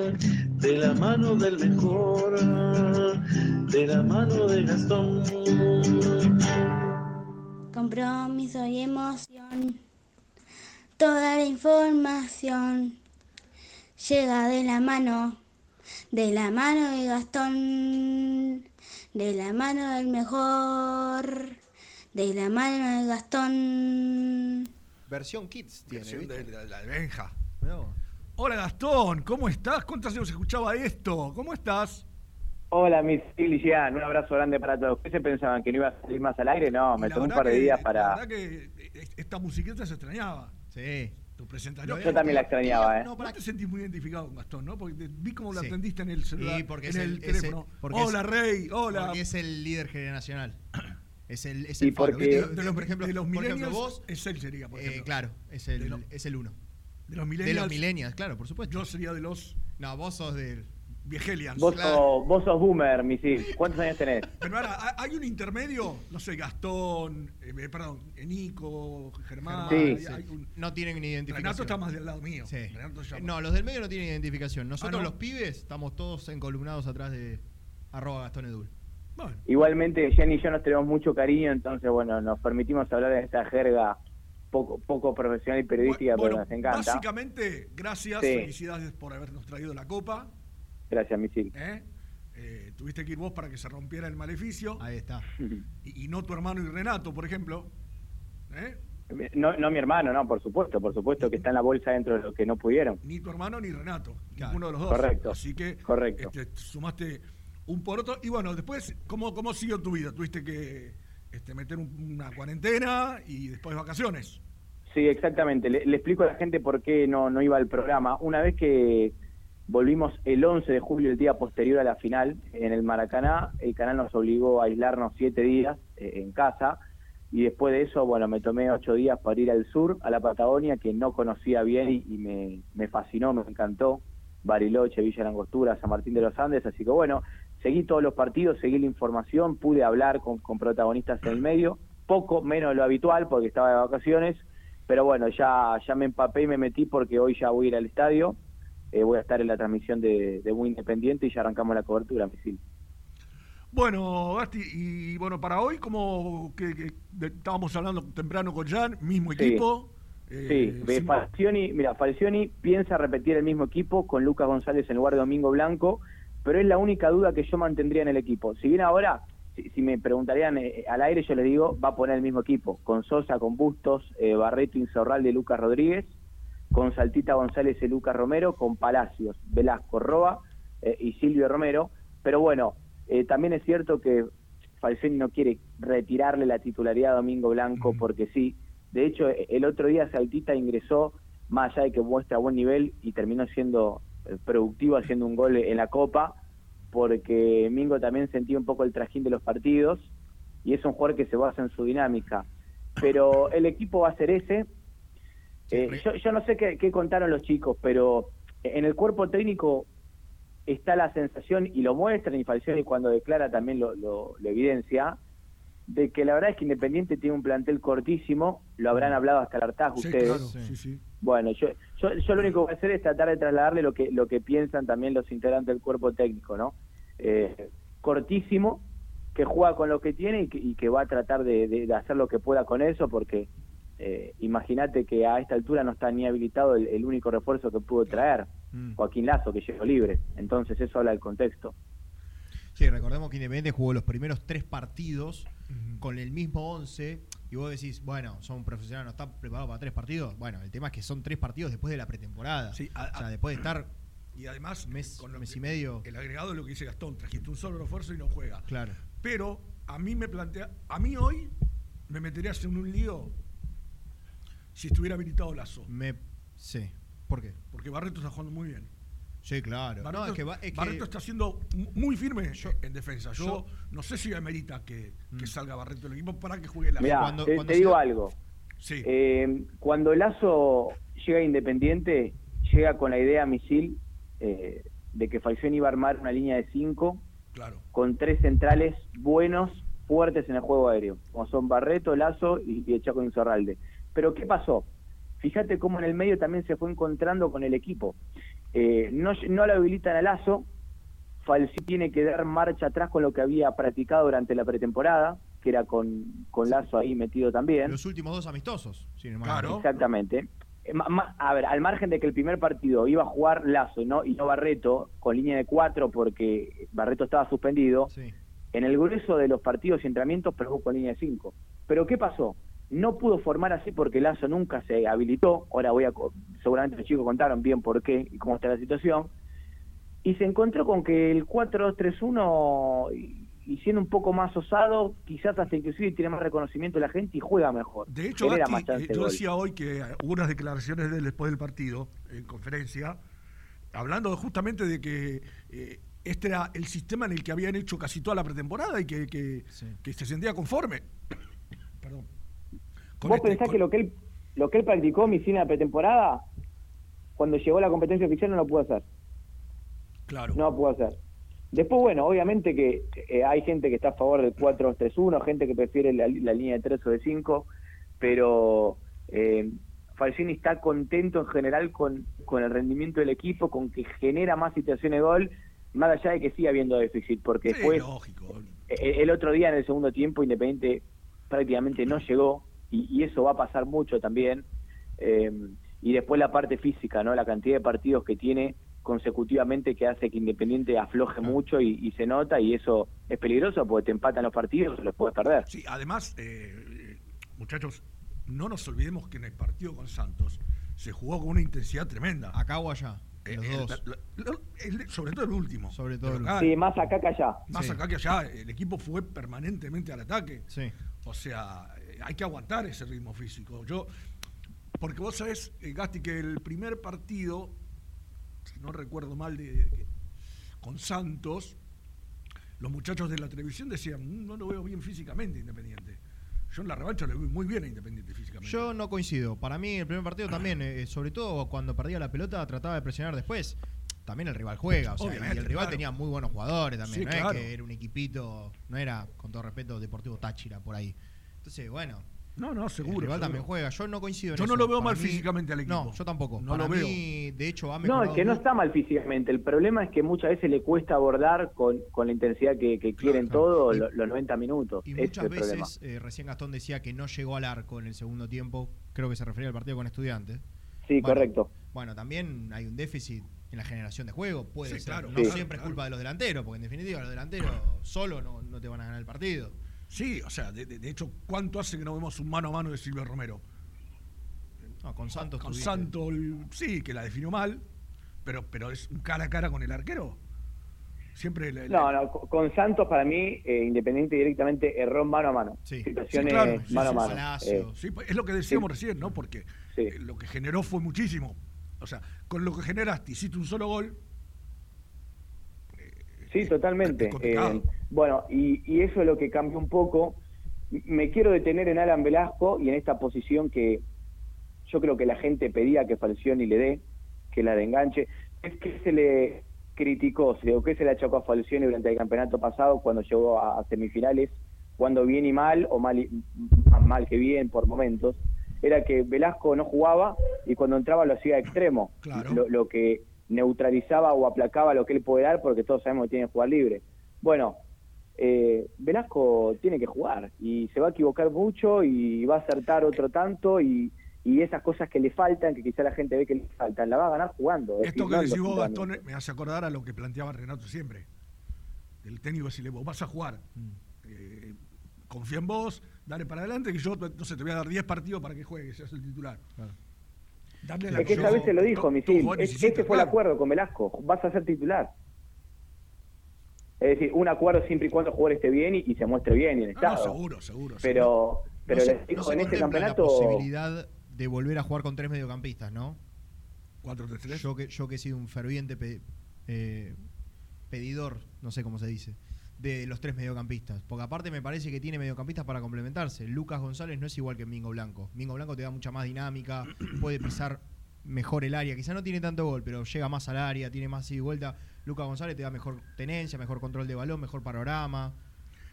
de la mano del mejor, de la mano de Gastón. Compromiso y emoción. Toda la información llega de la mano, de la mano de Gastón, de la mano del mejor, de la mano de Gastón. Versión Kids tiene. Versión ¿viste? de, la- la Benja. Hola Gastón, ¿cómo estás? ¿Cuántos años escuchaba esto? ¿Cómo estás? Hola, mis Gian, un abrazo grande para todos. ¿Qué se pensaban que no iba a salir más al aire? No, me La tomé un par de que- días La para. verdad que eh, esta musiquita se extrañaba. Sí. Tu presentación. Yo también la extrañaba, ¿eh? No, pero te sentís muy identificado con Gastón, ¿no? Porque te- vi cómo lo Sí. atendiste en el celular, Sí, porque en es el, el, teléfono. porque hola, es- Rey, hola. Porque es el líder generacional. [CLEARS THROAT] Es el, es Y el faro. porque- ¿viste? de, los, por ejemplo, de los por ejemplo, millennials, vos, es él sería, por eh, ejemplo. claro, es De el, lo- es el uno. De los De millennials. los millennials, claro, por supuesto. Yo sería de los No, vos sos del. viejelians. Vos, Claro. sos, vos sos boomer, misil. ¿Cuántos años tenés? Pero ahora, ¿ha- ¿hay un intermedio? No sé, Gastón, eh, eh, perdón, Nico, Germán. Sí. hay- Sí. hay un- No tienen identificación. Renato está más del lado mío. Sí. Renato ya- No, los del medio no tienen identificación. Nosotros Ah, ¿no? los pibes estamos todos encolumnados atrás de arroba Gastón Edul. Bueno, Igualmente, Jenny y yo nos tenemos mucho cariño, entonces, bueno, nos permitimos hablar en esta jerga poco, poco profesional y periodística, bueno, pero nos encanta. básicamente, gracias, Sí. felicidades por habernos traído la copa. Gracias, misil. ¿eh? Eh, tuviste que ir vos para que se rompiera el maleficio. Ahí está. [LAUGHS] Y, y no tu hermano y Renato, por ejemplo. ¿eh? No, no mi hermano, no, por supuesto, por supuesto que está en la bolsa dentro de lo que no pudieron. Ni tu hermano ni Renato. Claro. Ninguno de los dos. Correcto. Así que Correcto. este, sumaste un por otro. Y bueno, después, ¿cómo, cómo siguió tu vida? Tuviste que este, meter un- una cuarentena y después vacaciones. Sí, exactamente. Le, explico a la gente por qué no, no iba al programa. Una vez que volvimos el 11 de julio, el día posterior a la final, en el Maracaná, el canal nos obligó a aislarnos siete días eh, en casa. Y después de eso, bueno, me tomé ocho días para ir al sur, a la Patagonia, que no conocía bien y, y me, me fascinó, me encantó. Bariloche, Villa Langostura, San Martín de los Andes. Así que bueno, seguí todos los partidos, seguí la información, pude hablar con, con protagonistas en el medio, poco menos de lo habitual porque estaba de vacaciones, pero bueno, ya, ya me empapé y me metí porque hoy ya voy a ir al estadio, eh, voy a estar en la transmisión de, de Muy Independiente y ya arrancamos la cobertura, misil. Bueno, Gasti, y bueno, para hoy, como que, estábamos hablando temprano con Jan, mismo equipo. Sí, eh, Falcioni, mira, Falcioni piensa repetir el mismo equipo con Lucas González en lugar de Domingo Blanco, pero es la única duda que yo mantendría en el equipo. Si bien ahora, si, si me preguntarían eh, al aire, yo les digo, va a poner el mismo equipo, con Sosa, con Bustos, eh, Barreto, Insaurralde, de Lucas Rodríguez, con Saltita González y Lucas Romero, con Palacios, Velasco, Roa eh, y Silvio Romero, pero bueno, eh, también es cierto que Falcioni no quiere retirarle la titularidad a Domingo Blanco porque sí. De hecho, e- el otro día Saltita ingresó, más allá de que muestra buen nivel, y terminó siendo eh, productivo haciendo un gol en la Copa, porque Mingo también sentía un poco el trajín de los partidos, y es un jugador que se basa en su dinámica. Pero el equipo va a ser ese. Eh, yo, yo no sé qué, qué contaron los chicos, pero en el cuerpo técnico está la sensación, y lo muestran, y Falcioni cuando declara también lo, lo- lo evidencia, de que la verdad es que Independiente tiene un plantel cortísimo, lo habrán hablado hasta el hartazgo Sí, ustedes. claro, sí, sí. Bueno, yo, yo, yo lo único que voy a hacer es tratar de trasladarle lo que, lo que piensan también los integrantes del cuerpo técnico, ¿no? Eh, cortísimo, que juega con lo que tiene y que, y que va a tratar de, de- de hacer lo que pueda con eso, porque eh, imagínate que a esta altura no está ni habilitado el, el único refuerzo que pudo traer, Mm. Joaquín Lazo, que llegó libre. Entonces eso habla del contexto. Sí, recordemos que Independiente jugó los primeros tres partidos con el mismo 11 y vos decís, bueno, son profesionales, no están preparados para tres partidos. Bueno, el tema es que son tres partidos después de la pretemporada. o sea, después de estar [CLEARS THROAT] y además con lo mes que- y medio. el agregado de lo que dice Gastón, trajiste un solo refuerzo y no juega. Claro. Pero a mí me plantea, a mí hoy me meterías en un lío si estuviera habilitado Lazo. Me, sí. ¿Por qué? Porque Barreto está jugando muy bien. Sí, claro. Barreto, no, es que, va- es que- Barreto está siendo mu- muy firme en defensa. Yo, no sé si amerita que, Mm. que salga Barreto del equipo para que juegue la Mirá, te, te digo algo. Sí. Eh, cuando Lazo llega a Independiente, llega con la idea misil eh, de que Falcioni iba a armar una línea de cinco Claro. con tres centrales buenos, fuertes en el juego aéreo, como son Barreto, Lazo y, y el Chaco Insorralde. Pero ¿qué pasó? Fíjate cómo en el medio también se fue encontrando con el equipo. Eh, no, no lo habilitan a Lazo, Falci tiene que dar marcha atrás con lo que había practicado durante la pretemporada, que era con, con Lazo ahí metido también. Los últimos dos amistosos, sin embargo. Exactamente. Ma- ma- A ver, al margen de que el primer partido iba a jugar Lazo ¿no? y no Barreto, con línea de cuatro porque Barreto estaba suspendido, en el grueso de los partidos y entrenamientos probó con línea de cinco. Pero ¿qué pasó? No pudo formar así porque Lazo nunca se habilitó. Ahora voy a. co- Seguramente los chicos contaron bien por qué y cómo está la situación. Y se encontró con que el 4-2-3-1, y, y siendo un poco más osado, quizás hasta inclusive tiene más reconocimiento de la gente y juega mejor. De hecho, Gatti, eh, yo gol. decía hoy que hubo unas declaraciones de él después del partido, en conferencia, hablando justamente de que eh, este era el sistema en el que habían hecho casi toda la pretemporada y que, que- que se sentía conforme. [COUGHS] Perdón. ¿Vos este- pensás con- que lo que él lo que él practicó en la pretemporada, cuando llegó a la competencia oficial no lo pudo hacer? Claro. No lo pudo hacer. Después, bueno, obviamente que eh, hay gente que está a favor del 4-3-1, gente que prefiere la, la línea de 3 o de 5, pero eh, Falcini está contento en general con, con el rendimiento del equipo, con que genera más situaciones de gol, más allá de que siga habiendo déficit, porque Sí, después lógico. eh, el otro día en el segundo tiempo Independiente prácticamente no llegó y, y eso va a pasar mucho también Eh, y después la parte física no la cantidad de partidos que tiene consecutivamente que hace que Independiente afloje mucho y, y se nota y eso es peligroso porque te empatan los partidos o los puedes perder Sí, además, eh, muchachos, no nos olvidemos que en el partido con Santos se jugó con una intensidad tremenda. Acá o allá. Eh, los eh, dos. el- sobre todo el último. Sobre todo sí más acá que allá Más Sí. acá que allá, el equipo fue permanentemente al ataque. Sí. O sea, eh, hay que aguantar ese ritmo físico. Yo, porque vos sabés, eh, Gasti, que el primer partido, si no recuerdo mal, de, de- con Santos, los muchachos de la televisión decían, "Mm, no lo veo bien físicamente Independiente. Yo en la revancha lo veo muy bien a Independiente físicamente. Yo no coincido. Para mí, el primer partido también, eh, sobre todo cuando perdía la pelota, trataba de presionar después. También el rival juega, o sea, Obviamente, y el rival claro. tenía muy buenos jugadores también. Sí, no claro. es que era un equipito, no era, con todo respeto, Deportivo Táchira por ahí. Entonces, bueno. No, no, seguro. El rival seguro. también juega. Yo no coincido en Yo no eso. lo veo Para mal mí- físicamente al equipo. No, yo tampoco. No Para lo veo. mí, de hecho, ha no es que no está mal físicamente el problema es que muchas veces le cuesta abordar con, con la intensidad que, que quieren todos los, los 90 minutos Y muchas problema veces, eh, recién Gastón decía que no llegó al arco en el segundo tiempo. Creo que se refería al partido con estudiantes. sí Bueno, correcto Bueno, también hay un déficit en la generación de juego. Puede Sí, ser. claro, no siempre es culpa de los delanteros, porque en definitiva los delanteros solo no, no te van a ganar el partido. Sí, o sea, de, de- de hecho, ¿cuánto hace que no vemos un mano a mano de Silvio Romero? No, con Santos Con tuviste- Santos, sí, que la definió mal, pero, pero es un cara a cara con el arquero. Siempre le- No, no, con Santos para mí, eh, Independiente directamente erró mano a mano. Sí, Situaciones claro, sí, mano a sí, mano. Palacio. Eh, Sí, pues, es lo que decíamos recién, ¿no? Porque lo que generó fue muchísimo. O sea, con lo que generaste, hiciste un solo gol. Sí, totalmente. Eh, bueno, y, y eso es lo que cambió un poco. Me quiero detener en Alan Velasco y en esta posición que yo creo que la gente pedía que Falcioni le dé, que la de enganche. Es que se le criticó, se- o que se le achacó a Falcioni durante el campeonato pasado cuando llegó a, a semifinales, cuando bien y mal, o mal, y- mal que bien por momentos, era que Velasco no jugaba y cuando entraba lo hacía extremo, Claro. lo, lo que neutralizaba o aplacaba lo que él puede dar porque todos sabemos que tiene que jugar libre. Bueno, eh, Velasco tiene que jugar y se va a equivocar mucho y va a acertar otro tanto y, y esas cosas que le faltan, que quizá la gente ve que le faltan, la va a ganar jugando. es Esto que decís vos. Gastón, me hace acordar a lo que planteaba Renato siempre. El técnico decirle, vos vas a jugar. Eh, confía en vos, dale para adelante, que yo no sé, te voy a dar 10 partidos para que juegues, seas el titular. La Es que esta opción. vez se lo dijo, Misil. Es- Este fue el acuerdo con Velasco. Vas a ser titular. Es decir, un acuerdo siempre y cuando el jugador esté bien y, y se muestre bien y en No, no, estado. seguro, seguro. Pero, pero no les se en este campeonato. la posibilidad de volver a jugar con tres mediocampistas, ¿no? 4-3-3. Yo que, yo que he sido un ferviente pe- eh, pedidor, no sé cómo se dice, de los tres mediocampistas. Porque aparte me parece que tiene mediocampistas para complementarse. Lucas González no es igual que Mingo Blanco. Mingo Blanco te da mucha más dinámica, [CLEARS THROAT] puede pisar mejor el área. Quizá no tiene tanto gol, pero llega más al área, tiene más ida y vuelta. Lucas González te da mejor tenencia, mejor control de balón, mejor panorama.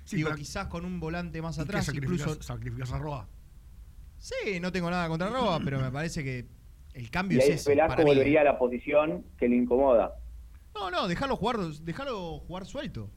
Sí, Digo, quizás con un volante más ¿Y qué atrás, sacrificas, incluso. sacrificas a Roa? Sí, no tengo nada contra Roa, pero me parece que el Y cambio ahí es ese. Velasco volvería a la posición que le incomoda. No, no, dejarlo jugar, dejarlo jugar suelto.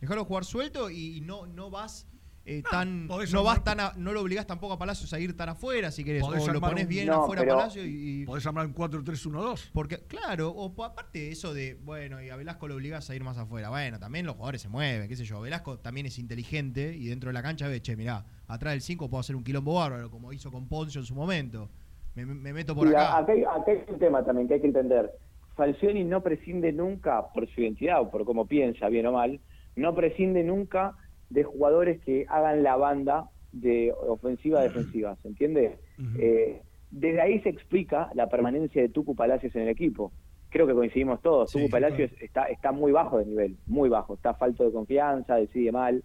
Dejarlo jugar suelto y no, no vas eh, tan. No vas tan a- no lo obligás tampoco a Palacios a ir tan afuera si querés. O lo pones bien No, afuera pero- Palacio y. y- Podés armar un 4-3-1-2. porque, claro, o aparte eso de, bueno, y a Velasco lo obligás a ir más afuera. Bueno, también los jugadores se mueven, qué sé yo. Velasco también es inteligente y dentro de la cancha ve, che, mirá, atrás del 5 puedo hacer un quilombo bárbaro, como hizo con Poncio en su momento. Me, me meto por acá. acá, hay, acá hay un tema también que hay que entender. Falcioni no prescinde nunca, por su identidad o por cómo piensa, bien o mal, no prescinde nunca de jugadores que hagan la banda de ofensiva a defensiva, ¿se entiende? Eh, desde ahí se explica la permanencia de Tucu Palacios en el equipo. Creo que coincidimos todos. Tucu Palacios está, está muy bajo de nivel, muy bajo. Está falto de confianza, decide mal.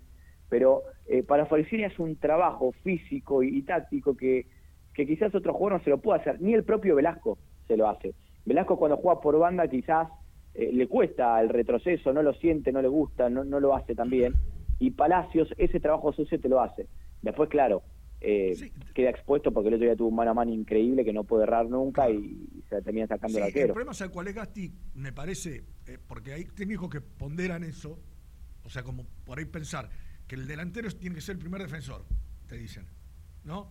Pero eh, para Falcioni es un trabajo físico y, y táctico que, que quizás otro jugador no se lo puede hacer. Ni el propio Velasco se lo hace. Velasco cuando juega por banda quizás eh, le cuesta el retroceso, no lo siente, no le gusta, no, no lo hace tan bien. Y Palacios ese trabajo sucio te lo hace. Después, claro, eh, queda expuesto porque el otro día tuvo un mano a mano increíble que no puede errar nunca y, se termina sacando Sí, el el arquero. problema es cuál es Gasti, me parece, eh, porque hay técnicos que ponderan eso, o sea, como por ahí pensar que el delantero tiene que ser el primer defensor, te dicen, ¿no?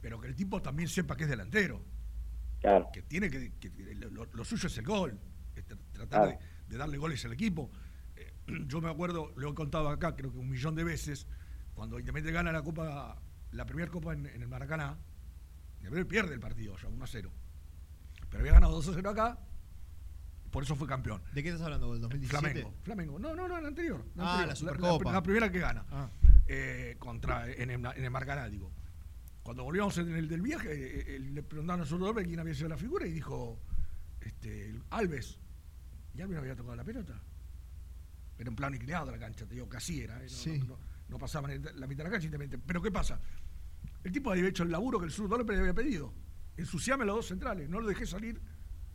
Pero que el tipo también sepa que es delantero. Claro. Que tiene que. que lo, lo suyo es el gol, es tratar Claro. de, de darle goles al equipo. Eh, [CLEARS THROAT] yo me acuerdo, lo he contado acá, creo que un millón de veces, cuando Independiente gana la Copa, la primera Copa en, en el Maracaná, Independiente pierde el partido ya, 1 a 0. Pero había ganado 2 a 0 acá, por eso fue campeón. ¿De qué estás hablando? ¿Del 2017? Flamengo, Flamengo. No, no, no, el anterior. el Ah, anterior. la Supercopa. La, primera que gana. Ah. Eh, contra, en, el, en el Maracaná, digo. Cuando volvíamos en el del viaje, eh, eh, le preguntaron a nosotros quién había sido la figura y dijo este, el- Alves. Y Alves no había tocado la pelota. Era un plano inclinado la cancha, te digo que así era. eh, No, Sí. no, no, no pasaba en la mitad de la cancha simplemente. Pero ¿qué pasa? El tipo había hecho el laburo que el sur López le había pedido. Ensuciame los dos centrales, no lo dejé salir.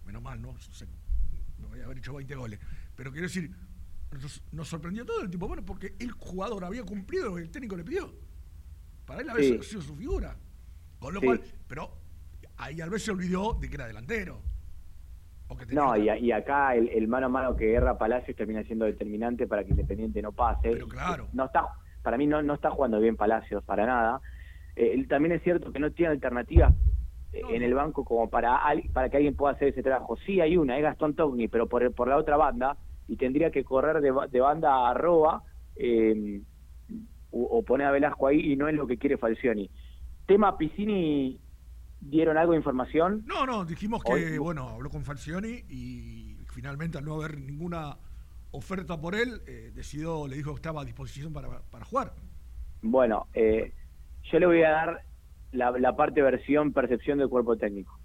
Menos mal, ¿no? Se- no voy a haber hecho 20 goles. Pero quiero decir, nos, nos sorprendió todo el tipo, bueno, porque el jugador había cumplido lo que el técnico le pidió. Para él había Sí. sido su figura. Con lo Sí. cual, pero ahí al vez se olvidó de que era delantero. O que tenía No, y, a- y acá el, el mano a mano que erra Palacios termina siendo determinante para que Independiente no pase. Pero claro. No está, para mí no, no está jugando bien Palacios, para nada. Eh, también es cierto que no tiene alternativas eh, en el banco como para, al- para que alguien pueda hacer ese trabajo. Sí hay una, es Gastón Togni, pero por, por la otra banda, y tendría que correr de, de banda a Roa eh, o, o poner a Velasco ahí, y no es lo que quiere Falcioni. Tema Piscini, ¿dieron algo de información? No, no, dijimos que, Hoy- bueno, habló con Falcioni y finalmente al no haber ninguna oferta por él, eh, decidió, le dijo que estaba a disposición para, para jugar. Bueno, eh, yo le voy a dar la, la parte versión percepción del cuerpo técnico.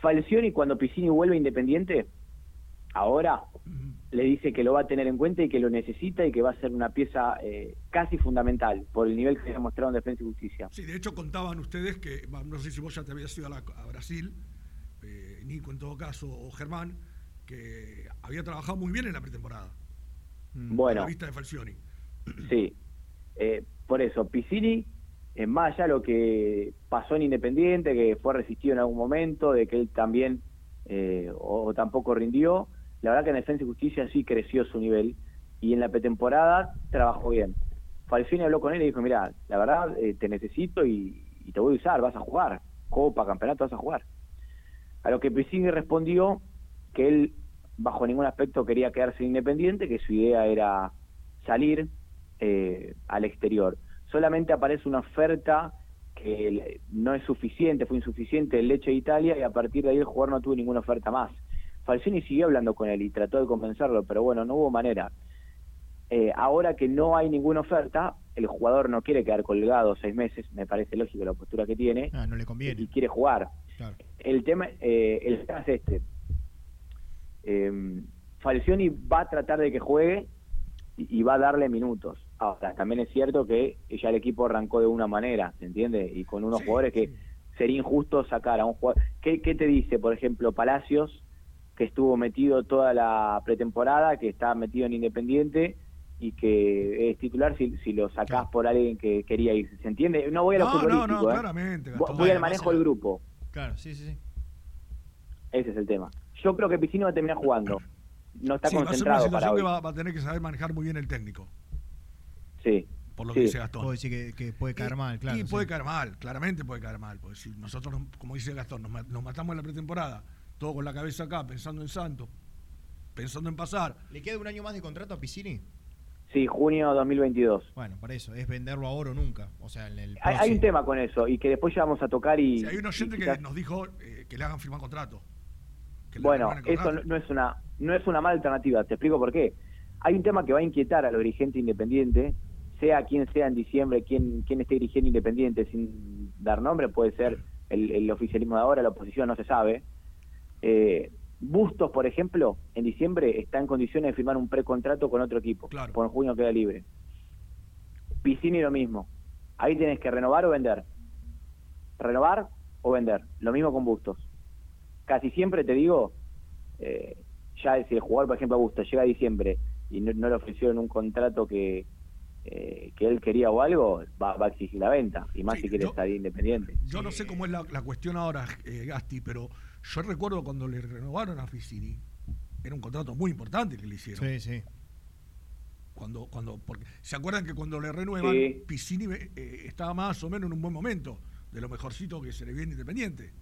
Falcioni cuando Piscini vuelve Independiente, ahora le dice que lo va a tener en cuenta y que lo necesita y que va a ser una pieza eh, casi fundamental por el nivel que se ha mostrado en Defensa y Justicia. Sí, de hecho contaban ustedes que, no sé si vos ya te habías ido a, la- a Brasil, eh, Nico en todo caso, o Germán, que había trabajado muy bien en la pretemporada. Bueno. A la vista de Falcioni. [CLEARS THROAT] Sí, Eh, por eso, Piscini, en más allá de lo que pasó en Independiente, que fue resistido en algún momento, de que él también eh, o, o tampoco rindió, la verdad que en Defensa y Justicia sí creció su nivel y en la pretemporada trabajó bien. Falcioni habló con él y dijo, mira, la verdad eh, te necesito y, te voy a usar, vas a jugar, Copa, Campeonato, vas a jugar. A lo que Piscini respondió que él bajo ningún aspecto quería quedarse independiente, que su idea era salir eh, al exterior. Solamente aparece una oferta que no es suficiente, fue insuficiente el Leche de Italia y a partir de ahí el jugador no tuvo ninguna oferta más. Falcioni siguió hablando con él y trató de convencerlo, pero bueno, no hubo manera. Eh, ahora que no hay ninguna oferta, el jugador no quiere quedar colgado seis meses, me parece lógico la postura que tiene, Ah, no le conviene. y quiere jugar. Claro. El tema, eh, el tema es este. Eh, Falcioni va a tratar de que juegue y, y va a darle minutos. Ahora, también es cierto que ya el equipo arrancó de una manera, ¿se entiende? Y con unos jugadores que sería injusto sacar a un jugador. ¿Qué, ¿Qué te dice, por ejemplo, Palacios, que estuvo metido toda la pretemporada, que está metido en Independiente y que es titular si, si lo sacás por alguien que quería irse? ¿Se entiende? No voy a lo No, no, futbolístico, no, ¿eh? claramente, Voy- Gastón. Voy al manejo del grupo. Claro, sí, sí, sí. Ese es el tema. Yo creo que Piscino va a terminar jugando. No está Sí, va a ser una concentrado para que va, va a tener que saber manejar muy bien el técnico. Sí. Por lo Sí. que dice Gastón. Puedo decir que, que puede caer mal, claro. y sí. puede caer mal, claramente puede caer mal. Porque si nosotros, nos- como dice Gastón, nos, nos matamos en la pretemporada, todo con la cabeza acá, pensando en Santos, pensando en pasar. ¿Le queda un año más de contrato a Piscini? Sí, junio 2022. Bueno, por eso, es venderlo ahora o nunca. O sea, en el Hay, hay un tema con eso y que después ya vamos a tocar y... Si hay un oyente que nos dijo eh, que le hagan firmar contrato. Que le Bueno, eso no es una no es una mala alternativa. Te explico por qué. Hay un tema que va a inquietar a los dirigentes independientes, sea quien sea en diciembre, quien, quien esté dirigiendo Independiente, sin dar nombre, puede ser el, el oficialismo de ahora, la oposición, no se sabe. Eh, Bustos, por ejemplo, en diciembre está en condiciones de firmar un precontrato con otro equipo. Por en junio queda libre. Piscini lo mismo. Ahí tienes que renovar o vender. Renovar o vender. Lo mismo con Bustos. Casi siempre te digo, eh, ya si el jugador, por ejemplo, Bustos llega a diciembre y no, no le ofrecieron un contrato que, eh, que él quería o algo, va, va a exigir la venta. Y más si quiere salir independiente. Yo no sé cómo es la, la cuestión ahora, eh, Gasti, pero yo recuerdo cuando le renovaron a Ficini, era un contrato muy importante que le hicieron. Sí, sí. Cuando, cuando, porque, ¿Se acuerdan que cuando le renuevan, Sí. Piscini eh, estaba más o menos en un buen momento, de lo mejorcito que se le viene Independiente?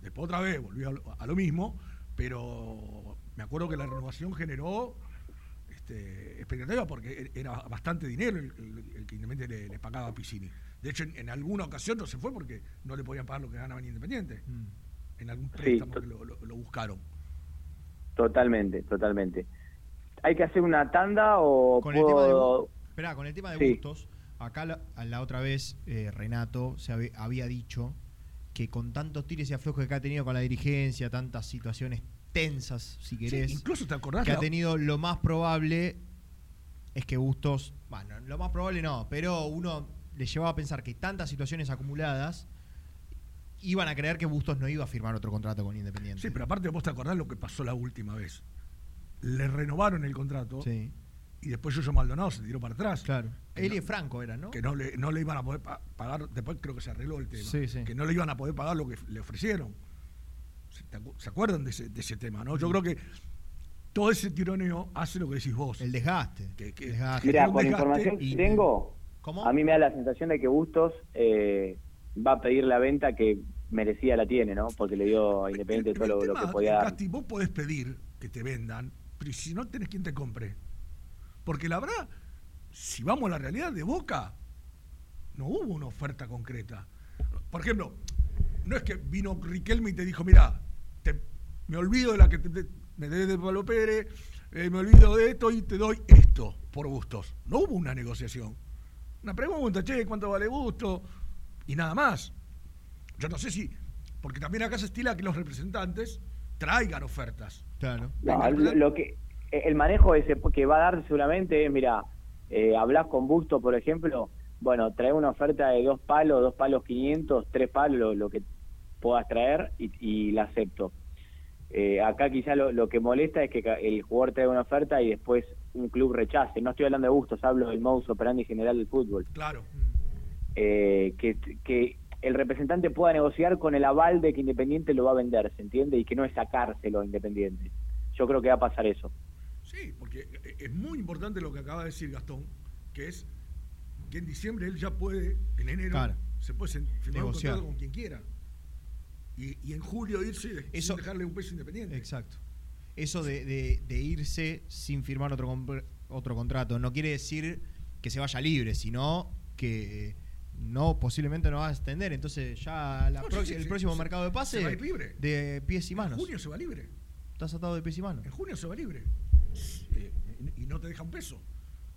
Después otra vez volvió a lo, a lo mismo, pero me acuerdo que la renovación generó este, expectativa porque e- era bastante dinero el, el- el que Independiente le, le pagaba a Piscini. De hecho, en, en alguna ocasión no se fue porque no le podían pagar lo que ganaba en Independiente. En algún préstamo que lo, lo- lo buscaron. Totalmente, totalmente. ¿Hay que hacer una tanda o Con el tema de, Esperá, con el tema de Sí. Bustos, acá la, otra vez eh, Renato se había dicho que con tantos tires y aflojos que ha tenido con la dirigencia, tantas situaciones tensas, si querés, incluso te acordás que ha tenido lo más probable es que Bustos, bueno, lo más probable no, pero uno le llevaba a pensar que tantas situaciones acumuladas iban a creer que Bustos no iba a firmar otro contrato con Independiente. Sí, pero aparte vos te acordás lo que pasó la última vez. Le renovaron el contrato Sí. y después Yoyo Maldonado se tiró para atrás. Claro. Él y no- Franco eran, ¿no? Que no le, no le iban a poder pa- pagar, después creo que se arregló el tema. Sí, sí. Que no le iban a poder pagar lo que le ofrecieron. ¿Se, te acu- se acuerdan de ese, de ese tema, no? Yo creo que todo ese tironeo hace lo que decís vos. El desgaste. Que, que Mira, genera un con la desgaste información que y- tengo, ¿Cómo? a mí me da la sensación de que Bustos eh, va a pedir la venta que merecía la tiene, ¿no? Porque le dio a Independiente todo lo, lo que podía. Casti, vos podés pedir que te vendan, pero si no tenés quien te compre. Porque la verdad, si vamos a la realidad de Boca, no hubo una oferta concreta. Por ejemplo, no es que vino Riquelme y te dijo, mira, me olvido de la que te- te- me debes de Pablo Pérez, eh, me olvido de esto y te doy esto por gustos. No hubo una negociación. Una pregunta, che, ¿cuánto vale gusto? Y nada más. Yo no sé si, porque también acá se estila que los representantes traigan ofertas. Claro. No, lo, lo que el manejo ese que va a dar seguramente es, mira, eh, hablas con Busto, por ejemplo, bueno, trae una oferta de dos palos, dos palos 500, tres palos, lo, lo que puedas traer y, y la acepto. Eh, acá quizá lo, lo que molesta es que el jugador traiga una oferta y después un club rechace. No estoy hablando de Bustos, hablo del modus operandi general del fútbol. Claro. Eh, que, que el representante pueda negociar con el aval de que Independiente lo va a vender, ¿se entiende? Y que no es sacárselo a Independiente. Yo creo que va a pasar eso. Sí, porque es muy importante lo que acaba de decir Gastón, que es que en diciembre él ya puede, en enero, Claro. se puede firmar un Negociar. contrato con quien quiera. Y, y en julio irse Eso- sin dejarle un peso independiente. Exacto. Eso de, de- de irse sin firmar otro, otro contrato no quiere decir que se vaya libre, sino que no posiblemente no va a extender. Entonces ya la No, prox- sí, sí, el sí, próximo mercado de pase se va a ir libre. de pies y En manos. junio se va libre. Estás atado de pies y manos. En junio se va libre. Eh, y no te deja un peso.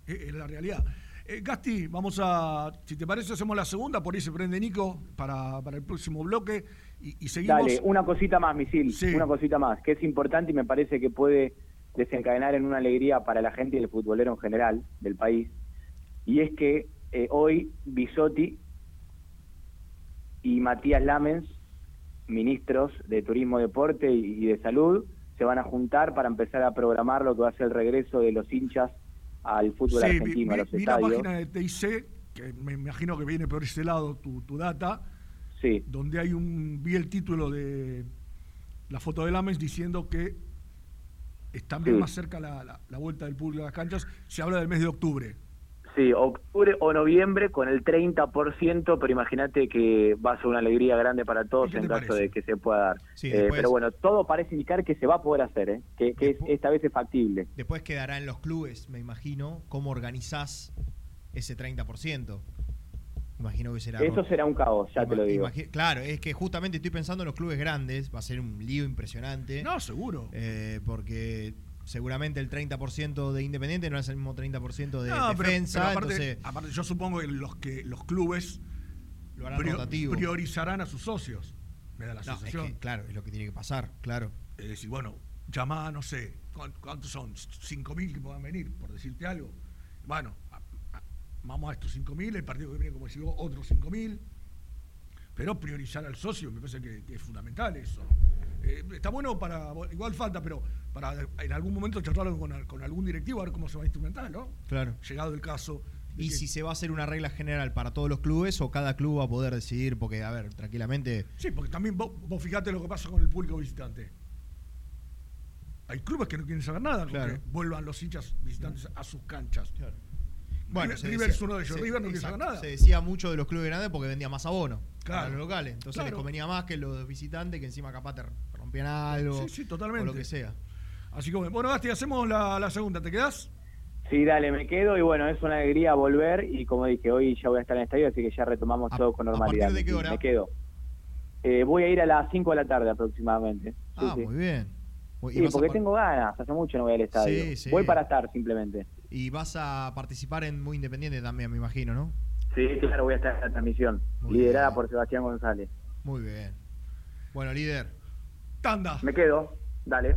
Eh, Es la realidad. Eh, Gasti, vamos a, si te parece, hacemos la segunda, por ahí se prende Nico para, para el próximo bloque y, y seguimos. Dale, una cosita más, Misil, Sí. una cosita más, que es importante y me parece que puede desencadenar en una alegría para la gente y el futbolero en general del país, y es que eh, hoy Bisotti y Matías Lamens, ministros de Turismo, Deporte y, y de Salud, se van a juntar para empezar a programar lo que va a ser el regreso de los hinchas al fútbol Sí, vi, argentino, a los vi la estadios. página de TIC, que me imagino que viene por ese lado tu, tu data, Sí. donde hay un, vi el título de la foto de Lamens diciendo que está bien Sí. más cerca la, la- la vuelta del público a las canchas, se habla del mes de octubre. Sí, octubre o noviembre con el 30%, pero imagínate que va a ser una alegría grande para todos en caso parece? de que se pueda dar. Sí, Eh, pero bueno, todo parece indicar que se va a poder hacer, ¿eh? que, que es- esta vez es factible. Después quedará en los clubes, me imagino, cómo organizás ese 30%. Imagino que será. Eso será un caos, ya te lo digo. Imagi- Claro, es que justamente estoy pensando en los clubes grandes, va a ser un lío impresionante. No, seguro. Eh, porque seguramente el 30% de Independiente no es el mismo 30% de No, defensa. pero aparte, entonces, aparte yo supongo que los que los clubes Lo harán prio- rotativo. priorizarán a sus socios. Me da la No, es sensación. que, claro, es lo que tiene que pasar, claro. Es decir, bueno, llamá, no sé, ¿cuán- ¿cuántos son? ¿5.000 que puedan venir, por decirte algo? Bueno, vamos a estos 5.000, el partido que viene, como decía, otros 5.000. Pero priorizar al socio me parece que, que es fundamental eso. Eh, está bueno para, igual falta, pero para en algún momento charlarlo con, con algún directivo, a ver cómo se va a instrumentar, ¿no? Claro. Llegado el caso. Y que- si se va a hacer una regla general para todos los clubes o cada club va a poder decidir, porque, a ver, tranquilamente. Sí, porque también vos, vos fijate lo que pasa con el público visitante. Hay clubes que no quieren saber nada, Claro. que vuelvan los hinchas visitantes a sus canchas. Bueno, River, decía- es uno de ellos. se- River no saber nada. Se decía mucho de los clubes grandes porque vendía más abono Claro. para los locales. Entonces Claro. les convenía más que los visitantes que encima capaz te rompían algo. Sí, sí, totalmente. O lo que sea. Así que bueno, Gasti, hacemos la, la segunda. ¿Te quedás? Sí, dale, me quedo y bueno, es una alegría volver y como dije, hoy ya voy a estar en el estadio, así que ya retomamos todo con normalidad. partir de qué hora? Me quedo. Eh, voy a ir a las 5 de la tarde aproximadamente. Sí, ah, sí. muy bien. Y Sí, a porque tengo ganas, hace mucho no voy al estadio. Sí, sí. Voy para estar simplemente. Y vas a participar en Muy Independiente también, me imagino, ¿no? Sí, claro, voy a estar en la transmisión, Muy liderada bien. por Sebastián González. Muy bien. Bueno, líder. Tanda. Me quedo, dale.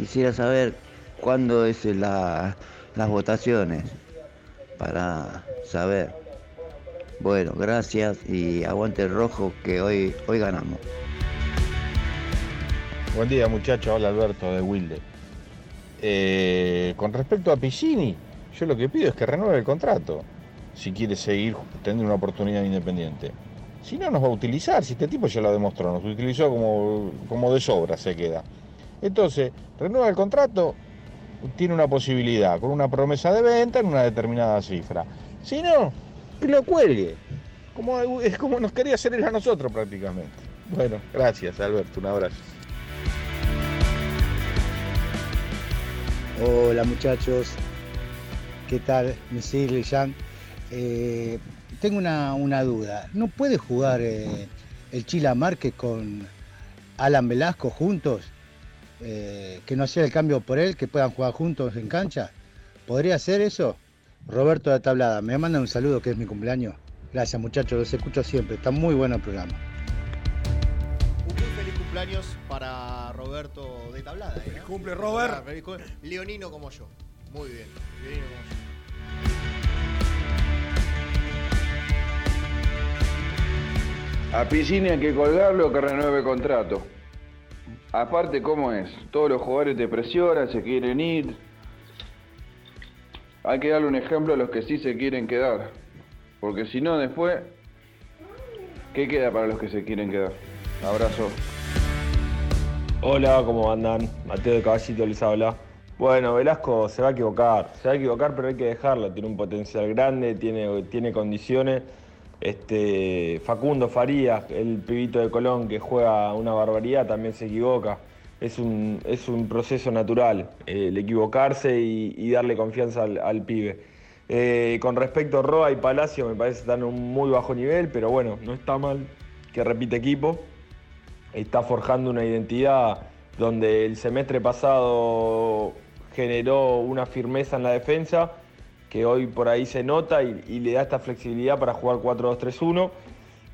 Quisiera saber cuándo es la- las votaciones. para saber. Bueno, gracias y aguante el rojo que hoy, hoy ganamos. Buen día muchachos, hola Alberto de Wilde. Eh, con respecto a Piscini, yo lo que pido es que renueve el contrato si quiere seguir teniendo una oportunidad independiente. Si no, nos va a utilizar, si este tipo ya lo demostró, nos utilizó como, como de sobra, se queda. Entonces, renueva el contrato, tiene una posibilidad, con una promesa de venta en una determinada cifra. Si no, que lo cuelgue. Como, es como nos quería hacer él a nosotros prácticamente. Bueno, gracias Alberto, un abrazo. Hola muchachos, ¿qué tal? Misil y Jan. Eh, tengo una, una duda. ¿No puede jugar eh, el Chila Márquez con Alan Velasco juntos? Eh, que no sea el cambio por él, que puedan jugar juntos en cancha. ¿Podría hacer eso? Roberto de Tablada, me manda un saludo que es mi cumpleaños. Gracias muchachos, los escucho siempre. Está muy bueno el programa. Un muy feliz cumpleaños para Roberto de Tablada. ¿eh? Feliz cumple, Robert. Feliz cumple. Leonino como yo. Muy bien. Leonino como yo. A Piscini hay que colgarlo que renueve contrato. Aparte, ¿cómo es? Todos los jugadores te presionan, se quieren ir. Hay que darle un ejemplo a los que sí se quieren quedar. Porque si no, después, ¿qué queda para los que se quieren quedar? Abrazo. Hola, ¿cómo andan? Mateo de Caballito les habla. Bueno, Velasco se va a equivocar, se va a equivocar, pero hay que dejarlo. Tiene un potencial grande, tiene, tiene condiciones. Este, Facundo Farías, el pibito de Colón que juega una barbaridad, también se equivoca. Es un, es un proceso natural el equivocarse y, darle confianza al, al pibe. Eh, con respecto a Roa y Palacio, me parece que están en un muy bajo nivel, pero bueno, no está mal que repite equipo. Está forjando una identidad donde el semestre pasado generó una firmeza en la defensa que hoy por ahí se nota y, le da esta flexibilidad para jugar 4-2-3-1.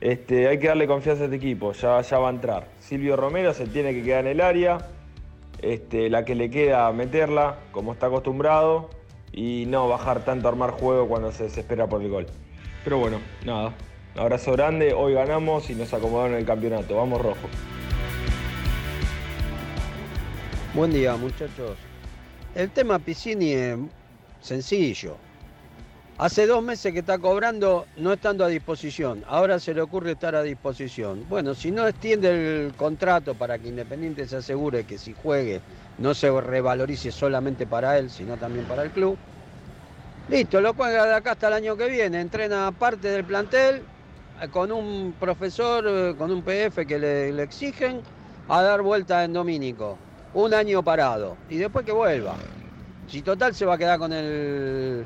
Este, hay que darle confianza a este equipo, ya, ya va a entrar. Silvio Romero se tiene que quedar en el área, este, la que le queda meterla, como está acostumbrado, y no bajar tanto a armar juego cuando se desespera por el gol. Pero bueno, nada. Abrazo grande, hoy ganamos y nos acomodaron en el campeonato. Vamos rojo. Buen día, muchachos. El tema Piscini es sencillo. Hace dos meses que está cobrando no estando a disposición. Ahora se le ocurre estar a disposición. Bueno, si no extiende el contrato para que Independiente se asegure que si juegue no se revalorice solamente para él, sino también para el club. Listo, lo cuelga de acá hasta el año que viene. Entrena parte del plantel eh, con un profesor, eh, con un PF que le, le exigen a dar vuelta en Domínico. Un año parado. Y después que vuelva. Si total se va a quedar con el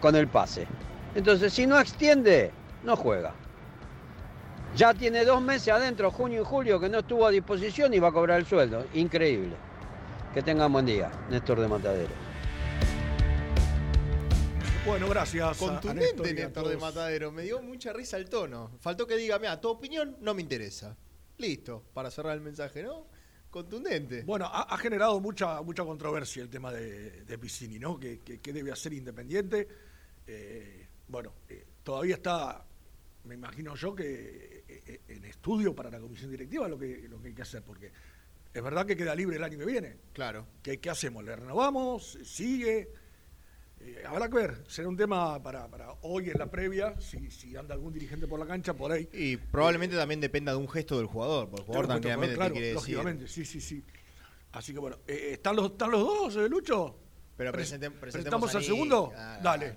con el pase. Entonces, si no extiende, no juega. Ya tiene dos meses adentro, junio y julio, que no estuvo a disposición y va a cobrar el sueldo. Increíble. Que tengan buen día, Néstor de Matadero. Bueno, gracias. Contundente Néstor de. Matadero. Me dio mucha risa el tono. Faltó que diga, mira, tu opinión no me interesa. Listo, para cerrar el mensaje, ¿no? Contundente. Bueno, ha, ha generado mucha mucha controversia el tema de, de Piscini, ¿no? Que, que- que debe hacer Independiente. Eh, bueno, eh, todavía está, me imagino yo, que eh, eh, en estudio para la comisión directiva lo que, lo que hay que hacer, porque es verdad que queda libre el año que viene. Claro. ¿Qué, qué hacemos? ¿Le renovamos? ¿Sigue? Eh, habrá que ver, será un tema para, para hoy en la previa, si, si anda algún dirigente por la cancha, por ahí. Y probablemente también dependa de un gesto del jugador, porque el jugador Claro, tranquilamente claro, te quiere decir. lógicamente, sí, sí, sí. Así que bueno, ¿están, los, ¿están los dos, Lucho? Pero Pre- presenten- ¿Presentamos a al segundo? Ah, Dale.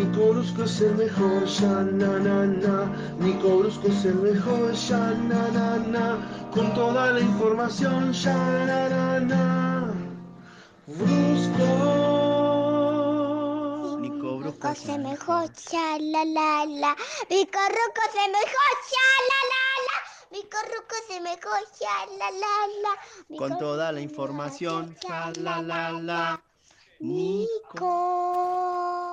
Nico Brusco es el mejor, ya na na na. Nico Brusco es el mejor, ya na na na. Con toda la información, ya na na na. Brusco. Roco se mejor, cha la la la. Mi corroco se mejor, cha la la la. Mi Nico Ruco se me coja, la la la. Con toda la información, ya la la la. Nico.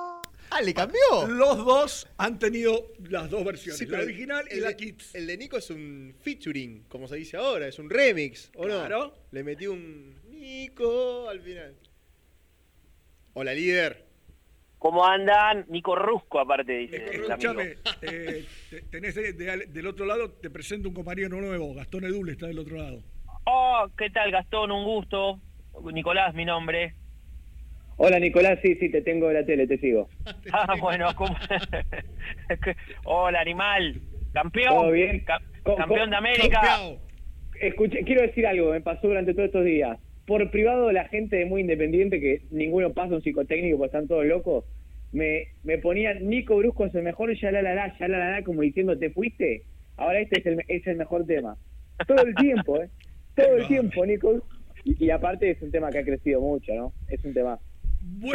Ah, ¿le cambió? Los dos han tenido las dos versiones, Sí, la original y el la Kids. El de Nico es un featuring, como se dice ahora, es un remix, ¿o Claro. no? Le metí un Nico al final. Hola, líder. ¿Cómo andan? Nico Rusco, aparte, dice. Escúchame, eh, te- tenés de- de- del otro lado, te presento un compañero nuevo, Gastón Edul está del otro lado. Oh, ¿qué tal, Gastón? Un gusto. Nicolás, mi nombre. Hola Nicolás, sí, sí, te tengo en la tele, te sigo. [LAUGHS] Ah, bueno, ¿cómo? [LAUGHS] Hola, animal. Campeón. ¿Todo bien? Ca- campeón de América. Escuché, quiero decir algo, me pasó durante todos estos días. Por privado, la gente muy independiente, que ninguno pasa un psicotécnico porque están todos locos, me, me ponían Nico Brusco es el mejor, ya la la la, ya la la la, como diciendo, ¿te fuiste? Ahora este es el, es el mejor tema. Todo el tiempo, ¿eh? Todo el tiempo, Nico. Y, y aparte es un tema que ha crecido mucho, ¿no? Es un tema.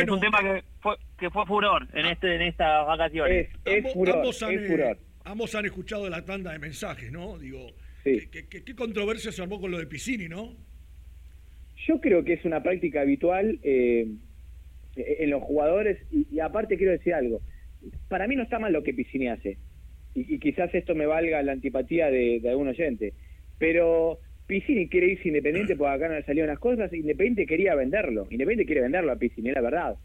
Es un tema que fue, que fue furor en este en estas vacaciones. Ambos- ambos han, eh, ambos han escuchado la tanda de mensajes, ¿no? Digo, ¿qué, qué- qué controversia se armó con lo de Piscini, no? Yo creo que es una práctica habitual eh, en los jugadores y, y aparte quiero decir algo. Para mí no está mal lo que Piscini hace y, y quizás esto me valga la antipatía de, de algún oyente, pero Piscini quiere irse Independiente porque acá no le salieron las cosas, Independiente quería venderlo, Independiente quiere venderlo a Piscini, es la verdad.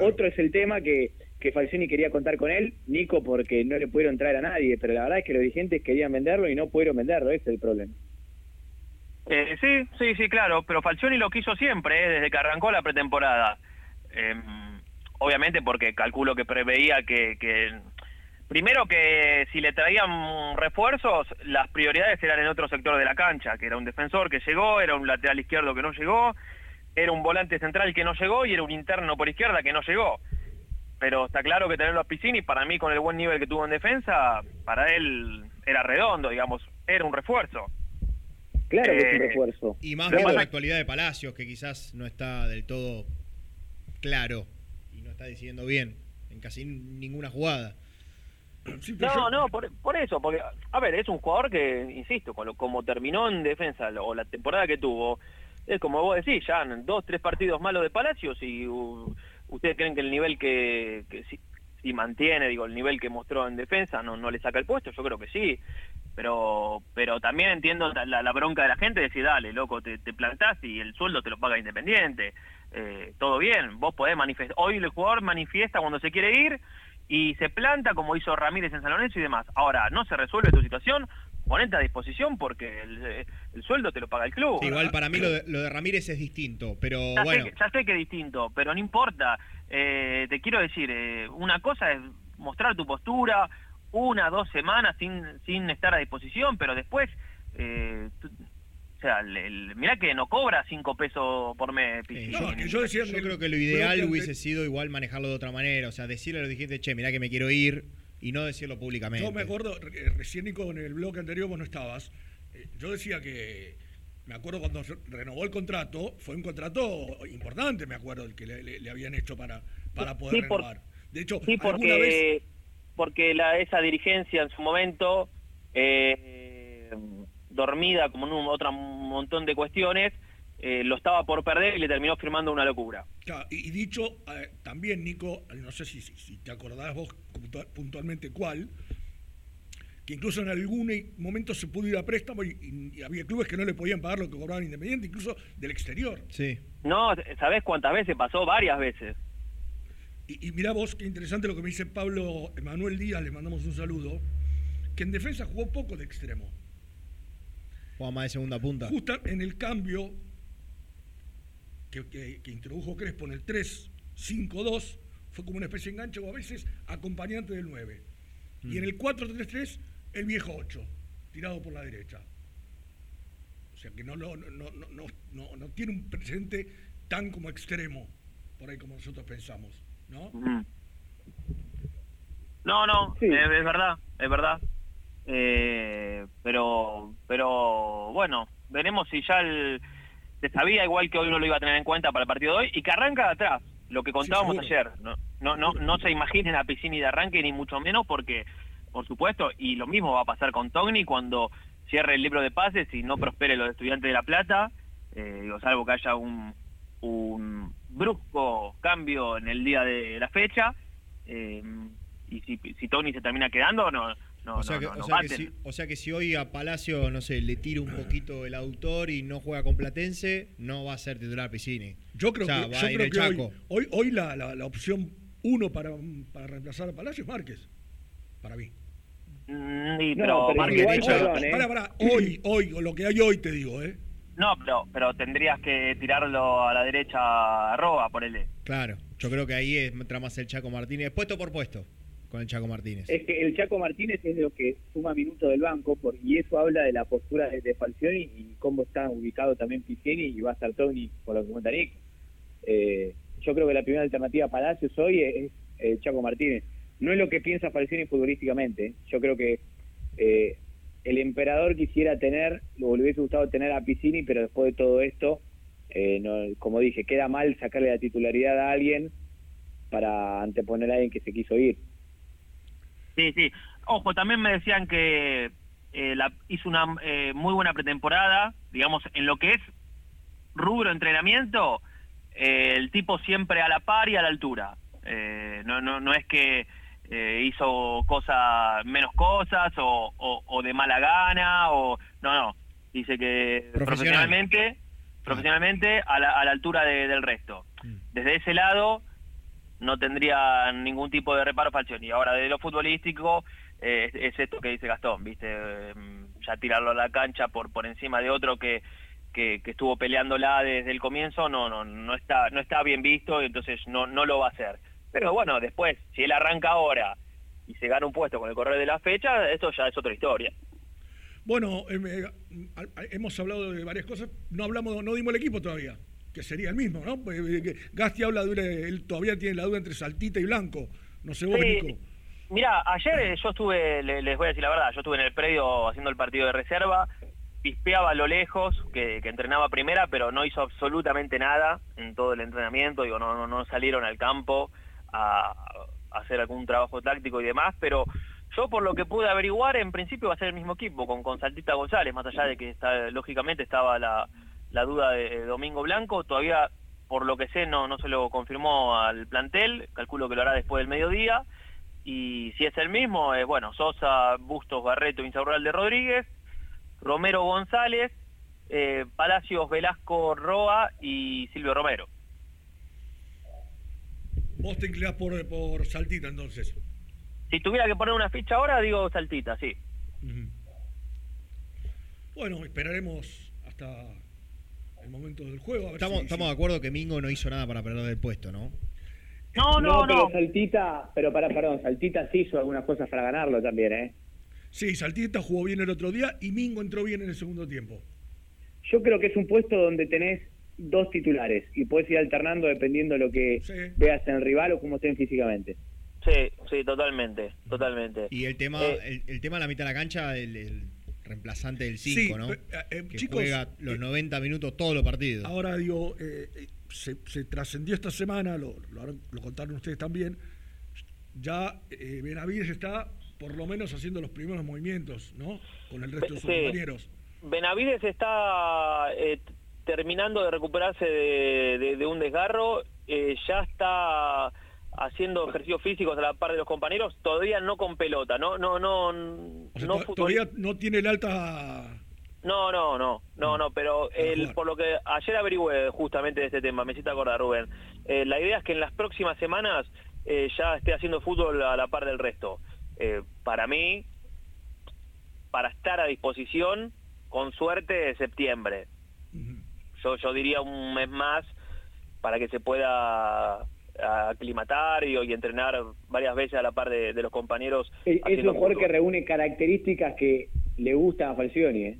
Otro es el tema que, que Falcioni quería contar con él, Nico porque no le pudieron traer a nadie, pero la verdad es que los dirigentes querían venderlo y no pudieron venderlo, ese es el problema. Eh, sí, sí, sí, claro, pero Falcioni lo quiso siempre, eh, desde que arrancó la pretemporada. Eh, obviamente porque calculo que preveía que, que- Primero que si le traían refuerzos, las prioridades eran en otro sector de la cancha, que era un defensor que llegó, era un lateral izquierdo que no llegó, era un volante central que no llegó y era un interno por izquierda que no llegó. Pero está claro que tenerlo a Piscini, para mí con el buen nivel que tuvo en defensa, para él era redondo, digamos, era un refuerzo. Claro que es un Eh, refuerzo. Y más Claro. la actualidad de Palacios, que quizás no está del todo claro y no está decidiendo bien en casi ninguna jugada. No, no, por, por eso, porque, a ver, es un jugador que, insisto, como terminó en defensa o la temporada que tuvo, es como vos decís, ya en dos, tres partidos malos de Palacios y uh, ustedes creen que el nivel que, que si, si mantiene, digo, el nivel que mostró en defensa no, no le saca el puesto, yo creo que sí, pero pero también entiendo la, la- la bronca de la gente de decir, dale, loco, te, te plantás y el sueldo te lo paga Independiente, Eh, todo bien, vos podés manifestar, hoy el jugador manifiesta cuando se quiere ir y se planta como hizo Ramírez en San Lorenzo y demás. Ahora, no se resuelve tu situación, ponete a disposición porque el, eh, el sueldo te lo paga el club. Sí, igual para mí lo de, lo de Ramírez es distinto, pero Ya, bueno. sé, que, ya sé que es distinto, pero no importa. Eh, te quiero decir, eh, una cosa es mostrar tu postura una, dos semanas sin, sin estar a disposición, pero después, eh, o sea, el, el- mirá que no cobra cinco pesos por mes. Pichini. yo, creo que lo ideal hubiese sido igual manejarlo de otra manera, o sea, decirle a los dirigentes, che, mirá que me quiero ir y no decirlo públicamente. Yo me acuerdo, re- recién Nico, en el bloque anterior vos no estabas, eh, yo decía que, me acuerdo cuando renovó el contrato, fue un contrato importante, me acuerdo, el que le, le- le habían hecho para, para poder Sí, por- renovar. De hecho, Sí, porque, vez... porque la, esa dirigencia en su momento, eh, dormida como en un otro montón de cuestiones, eh, lo estaba por perder y le terminó firmando una locura. Claro, y, y dicho eh, también, Nico, no sé si, si- si te acordás vos puntual- puntualmente cuál, que incluso en algún momento se pudo ir a préstamo y, y- y había clubes que no le podían pagar lo que cobraban Independiente, incluso del exterior. Sí. No, ¿sabés cuántas veces pasó? Varias veces. Y, y mirá vos, qué interesante lo que me dice Pablo Emanuel Díaz, le mandamos un saludo, que en defensa jugó poco de extremo. Juega más de segunda punta. Justo en el cambio que, que- que introdujo Crespo en el 3-5-2, fue como una especie de enganche o a veces acompañante del 9. Y en el 4-3-3, el viejo 8, tirado por la derecha. O sea que no, no, no, no, no, no, no tiene un presente tan como extremo, por ahí como nosotros pensamos, ¿no? No, no, es, es verdad, es verdad. Eh, pero, pero bueno, veremos si ya el, se sabía igual que hoy no lo iba a tener en cuenta para el partido de hoy y que arranca de atrás, lo que contábamos ayer. No, no, no, no se imaginen a Piscini de arranque ni mucho menos porque, por supuesto, y lo mismo va a pasar con Togni cuando cierre el libro de pases y no prospere los estudiantes de La Plata, eh, digo, salvo que haya un, un brusco cambio en el día de la fecha, eh, y si, si Tony se termina quedando, no, no, o, sea no, que, no, o, sea que si, o sea que si hoy a Palacio, no sé, le tira un [CLEARS THROAT] poquito el autor y no juega con Platense, no va a ser titular Piscini. Yo creo O sea, que, va yo a ir creo el que hoy, Chaco. hoy, hoy la, la- la opción uno para, para reemplazar a Palacio es Márquez. Para mí. Mm, y- No, pero Márquez- igual, perdón, ¿eh? Pará, pará, hoy, hoy, o lo que hay hoy te digo, ¿eh? No, pero, pero tendrías que tirarlo a la derecha a Roa, por el Claro, yo creo que ahí es, entra más el Chaco Martínez, puesto por puesto, con el Chaco Martínez. Es que el Chaco Martínez es lo que suma minutos del banco por, y eso habla de la postura de, de Falcioni y cómo está ubicado también Pisciani y va a estar Tony, por lo que cuenta Nick. Eh, yo creo que la primera alternativa a Palacios hoy es, es el Chaco Martínez. No es lo que piensa Falcioni futbolísticamente. ¿eh? Yo creo que eh, el emperador quisiera tener, o le hubiese gustado tener a Piscini, pero después de todo esto, eh, no, como dije, queda mal sacarle la titularidad a alguien para anteponer a alguien que se quiso ir. Sí, sí. Ojo, también me decían que eh, la, hizo una eh, muy buena pretemporada, digamos, en lo que es rubro entrenamiento, eh, el tipo siempre a la par y a la altura. No, no, no es que hizo cosas, menos cosas o, o- o de mala gana, o no, no. Dice que Profesional. profesionalmente, profesionalmente a la, a la altura de- del resto. Desde ese lado, no tendría ningún tipo de reparo Falcioni. Ahora, de lo futbolístico, eh, es, es esto que dice Gastón, ¿viste? Eh, ya tirarlo a la cancha por, por encima de otro que, que, que estuvo peleándola desde el comienzo, no, no, no está, no está bien visto, entonces no, no lo va a hacer. Pero bueno, después, si él arranca ahora y se gana un puesto con el correr de la fecha, esto ya es otra historia. Bueno, eh, al- al- hemos hablado de varias cosas. No hablamos, no dimos el equipo todavía, que sería el mismo, ¿no? Pues, eh, Gasti habla de una- él todavía tiene la duda entre Saltita y Blanco. No sé vos, Sí. Nico. Mira, ayer eh, yo estuve, le- les voy a decir la verdad, yo estuve en el predio haciendo el partido de reserva, pispeaba a lo lejos, que, que entrenaba primera, pero no hizo absolutamente nada en todo el entrenamiento, digo, no, no, no salieron al campo a, a hacer algún trabajo táctico y demás, pero yo por lo que pude averiguar, en principio va a ser el mismo equipo, con, con Saltita González, más allá de que está, lógicamente estaba la, la duda de Domingo Blanco, todavía por lo que sé no, no se lo confirmó al plantel, calculo que lo hará después del mediodía, y si es el mismo, eh, bueno, Sosa, Bustos, Barreto, Insaurralde Rodríguez, Romero González, eh, Palacios, Velasco, Roa y Silvio Romero. Vos te inclinás por, por Saltita entonces. Si tuviera que poner una ficha ahora, digo Saltita, sí. Bueno, esperaremos hasta el momento del juego. A ver Estamos, si- estamos de acuerdo que Mingo no hizo nada para perder el puesto, ¿no? No, no, pero no. Saltita, pero para, perdón, Saltita sí hizo algunas cosas para ganarlo también, ¿eh? Sí, Saltita jugó bien el otro día y Mingo entró bien en el segundo tiempo. Yo creo que es un puesto donde tenés dos titulares y puedes ir alternando dependiendo de lo que veas en el rival o cómo estén físicamente. Sí, sí, totalmente, totalmente. Y el tema, Eh, el, el tema de la mitad de la cancha, el, el reemplazante del Sí, 5, ¿no? eh, eh, que chicos, juega los eh, 90 minutos todos los partidos. Ahora digo, se, se trascendió esta semana, lo, lo, habrán- lo contaron ustedes también, ya eh, Benavides está por lo menos haciendo los primeros movimientos, ¿no? Con el resto de sus Sí. compañeros. Benavides está eh, terminando de recuperarse de, de- de un desgarro, eh, ya está haciendo ejercicios físicos a la par de los compañeros, todavía no con pelota, no, no, no, O sea, no todavía no tiene el alta... No, no, no, no, no, pero el, por lo que ayer averigüé justamente de este tema, me hiciste acordar, Rubén. Eh, la idea es que en las próximas semanas eh, ya esté haciendo fútbol a la par del resto. Eh, para mí, para estar a disposición, con suerte, septiembre. Yo, yo diría un mes más para que se pueda aclimatar y, y entrenar varias veces a la par de, de los compañeros. Es, es un jugador que reúne características que le gustan a Falcioni, ¿eh?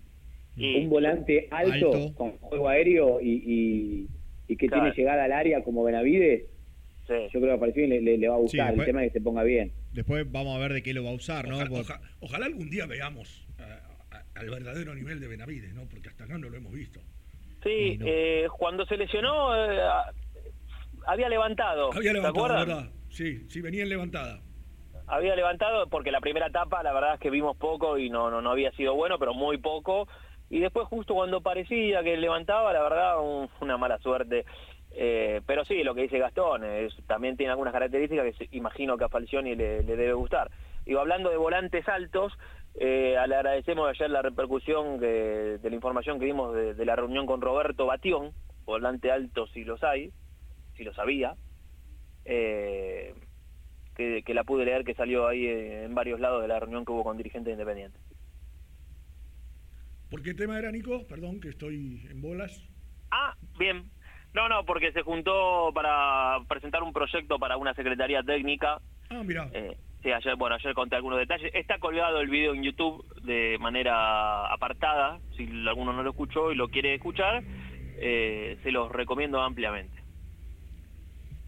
Y- un volante alto, Alto. con juego aéreo y, y, y que Claro. tiene llegada al área como Benavides. Sí. Yo creo que a Falcioni le, le- le va a gustar. después- el tema es que se ponga bien. Después vamos a ver de qué lo va a usar, ¿no? Ojalá, oja- ojalá algún día veamos a- a- al verdadero nivel de Benavides, ¿no? Porque hasta acá no lo hemos visto. Sí, eh, cuando se lesionó eh, había levantado. Había ¿te levantado, acuerdas? ¿verdad? Sí, sí, venía en levantada. había levantado porque la primera etapa la verdad es que vimos poco y no, no, no había sido bueno, pero muy poco. Y después justo cuando parecía que levantaba, la verdad, un- una mala suerte. Eh, pero sí, lo que dice Gastón, es, también tiene algunas características que se- imagino que a Falcioni le, le debe gustar. Digo, hablando de volantes altos, eh, le agradecemos ayer la repercusión que- de la información que dimos de, de la reunión con Roberto Batión, volante alto si los hay, si lo sabía, eh, que, que la pude leer que salió ahí en varios lados de la reunión que hubo con dirigentes independientes. ¿Por qué tema era, Nico? Perdón, que estoy en bolas. Ah, bien. No, no, porque se juntó para presentar un proyecto para una secretaría técnica. Ah, mira. Eh, sí, ayer, bueno, ayer conté algunos detalles. Está colgado el video en YouTube de manera apartada. Si alguno no lo escuchó y lo quiere escuchar, eh, se los recomiendo ampliamente.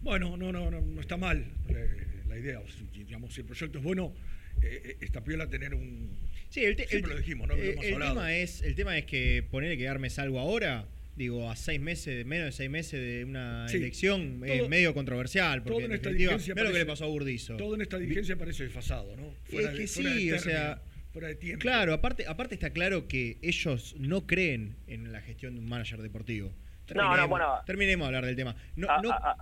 Bueno, no, no, no, no está mal eh, la idea. O si, digamos, si el proyecto es bueno, eh, eh, está piola tener un... Sí, el, te- Siempre el- lo dijimos, ¿no? Lo eh, el tema es, el tema es que ponerle que armes algo ahora, digo, a seis meses, menos de seis meses de una Sí. elección, es Todo- medio controversial, porque todo en en esta dirigencia lo que le parece- pasó a Burdizo. Todo en esta dirigencia parece desfasado, ¿no? es de- que fuera de sí, o término, sea, fuera de tiempo. Claro, aparte, aparte está claro que ellos no creen en la gestión de un manager deportivo. No, no, bueno. Terminemos de hablar del tema. No, A- no- a- a-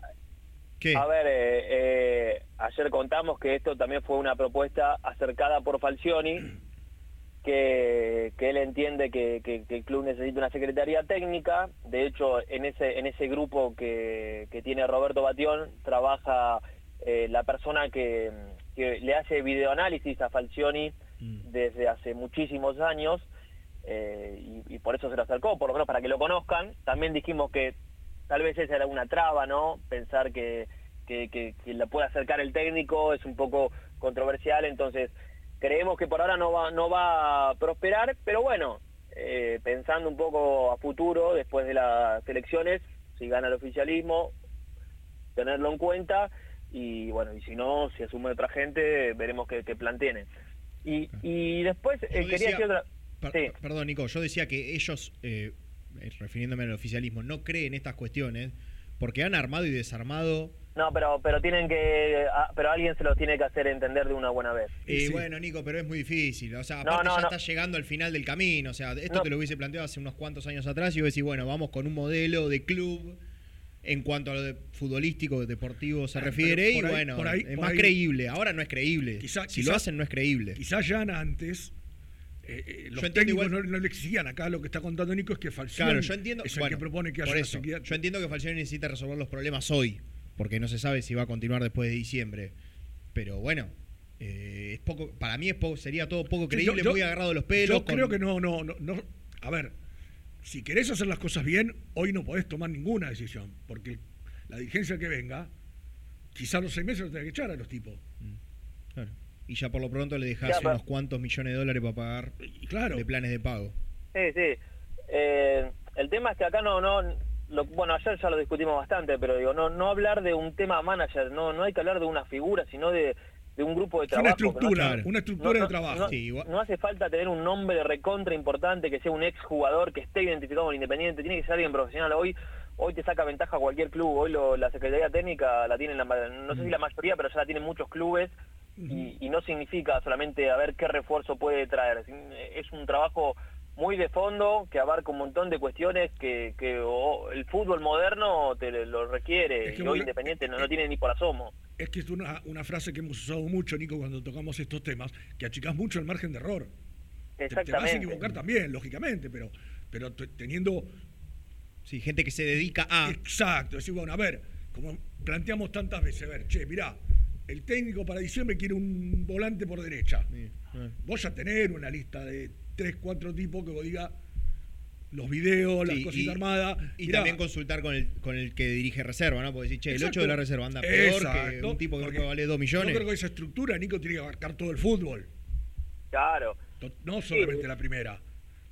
¿Qué? A ver, eh, eh, ayer contamos que esto también fue una propuesta acercada por Falcioni, [CLEARS THROAT] que, que él entiende que, que- que el club necesita una secretaría técnica. De hecho, en ese, en ese grupo que, que tiene Roberto Batión trabaja eh, la persona que, que le hace videoanálisis a Falcioni desde hace muchísimos años. eh, y, y por eso se lo acercó, por lo menos para que lo conozcan. También dijimos que tal vez esa era una traba, ¿no? Pensar que, que, que, que la puede acercar el técnico es un poco controversial, entonces creemos que por ahora no va, no va a prosperar, pero bueno, eh, pensando un poco a futuro, después de las elecciones, si gana el oficialismo, tenerlo en cuenta y bueno, y si no, si asume otra gente, veremos qué, qué plan tiene. Y, y después eh, quería decir otra... Per- Sí. Perdón, Nico, yo decía que ellos, eh, refiriéndome al oficialismo, no creen estas cuestiones porque han armado y desarmado. No, pero pero tienen que ah, pero alguien se los tiene que hacer entender de una buena vez. Y bueno, Nico, pero es muy difícil. O sea, aparte no, ya no. está llegando al final del camino. O sea, esto No. te lo hubiese planteado hace unos cuantos años atrás y vos decís, bueno, vamos con un modelo de club en cuanto a lo de futbolístico, deportivo se refiere y ahí- bueno, ahí- es más ahí- creíble. Ahora no es creíble. Quizá- si quizá- lo hacen no es creíble. Quizás ya antes eh, eh, los Yo técnicos igual- no, no le exigían. Acá lo que está contando Nico es que Falcioni Claro, yo entiendo. es el bueno, que propone que haya por eso, Yo entiendo que Falcioni necesita resolver los problemas hoy, porque no se sabe si va a continuar después de diciembre. Pero bueno, eh, es poco, para mí es poco, sería todo poco creíble, yo- muy agarrado de los pelos. Yo con- creo que no, no, no, no. A ver, si querés hacer las cosas bien, hoy no podés tomar ninguna decisión, porque la dirigencia que venga, quizás los seis meses lo tenga que echar a los tipos. Claro. Y ya por lo pronto le pero- unos cuantos millones de dólares para pagar de planes de pago. Sí, sí. Eh, el tema es que acá no, no, lo- bueno, ayer ya lo discutimos bastante, pero digo, no, no hablar de un tema manager, no, no hay que hablar de una figura, sino de, de un grupo de una trabajo. no estructura, hace- una estructura no- de trabajo. No, Sí, igual- no hace falta tener un nombre recontra importante, que sea un ex jugador que esté identificado con Independiente, tiene que ser alguien profesional. Hoy hoy te saca ventaja cualquier club, hoy lo- la Secretaría Técnica la tienen, la, no sé si la mayoría, pero ya la tienen muchos clubes y, y no significa solamente a ver qué refuerzo puede traer. Es un trabajo muy de fondo que abarca un montón de cuestiones que, que el fútbol moderno te lo requiere Es que y hoy Independiente no, no tiene ni por asomo. Es que es una, una frase que hemos usado mucho, Nico, cuando tocamos estos temas, que achicás mucho el margen de error. Te- Te, vas a equivocar también, lógicamente, pero, pero teniendo... Sí, gente que se dedica a... Exacto, decir, bueno, a ver, como planteamos tantas veces, a ver, che, mirá, el técnico para diciembre quiere un volante por derecha. Vos ya tenés una lista de tres, cuatro tipos que vos digas los videos, las Sí, cositas y- armadas. Y Mirá, también consultar con el, con el que dirige reserva, ¿no? Porque decir, che, el Exacto. 8 de la reserva anda peor que un tipo que porque puede valer 2 millones. Yo creo que esa estructura, Nico, tiene que abarcar todo el fútbol. Claro. No solamente la primera.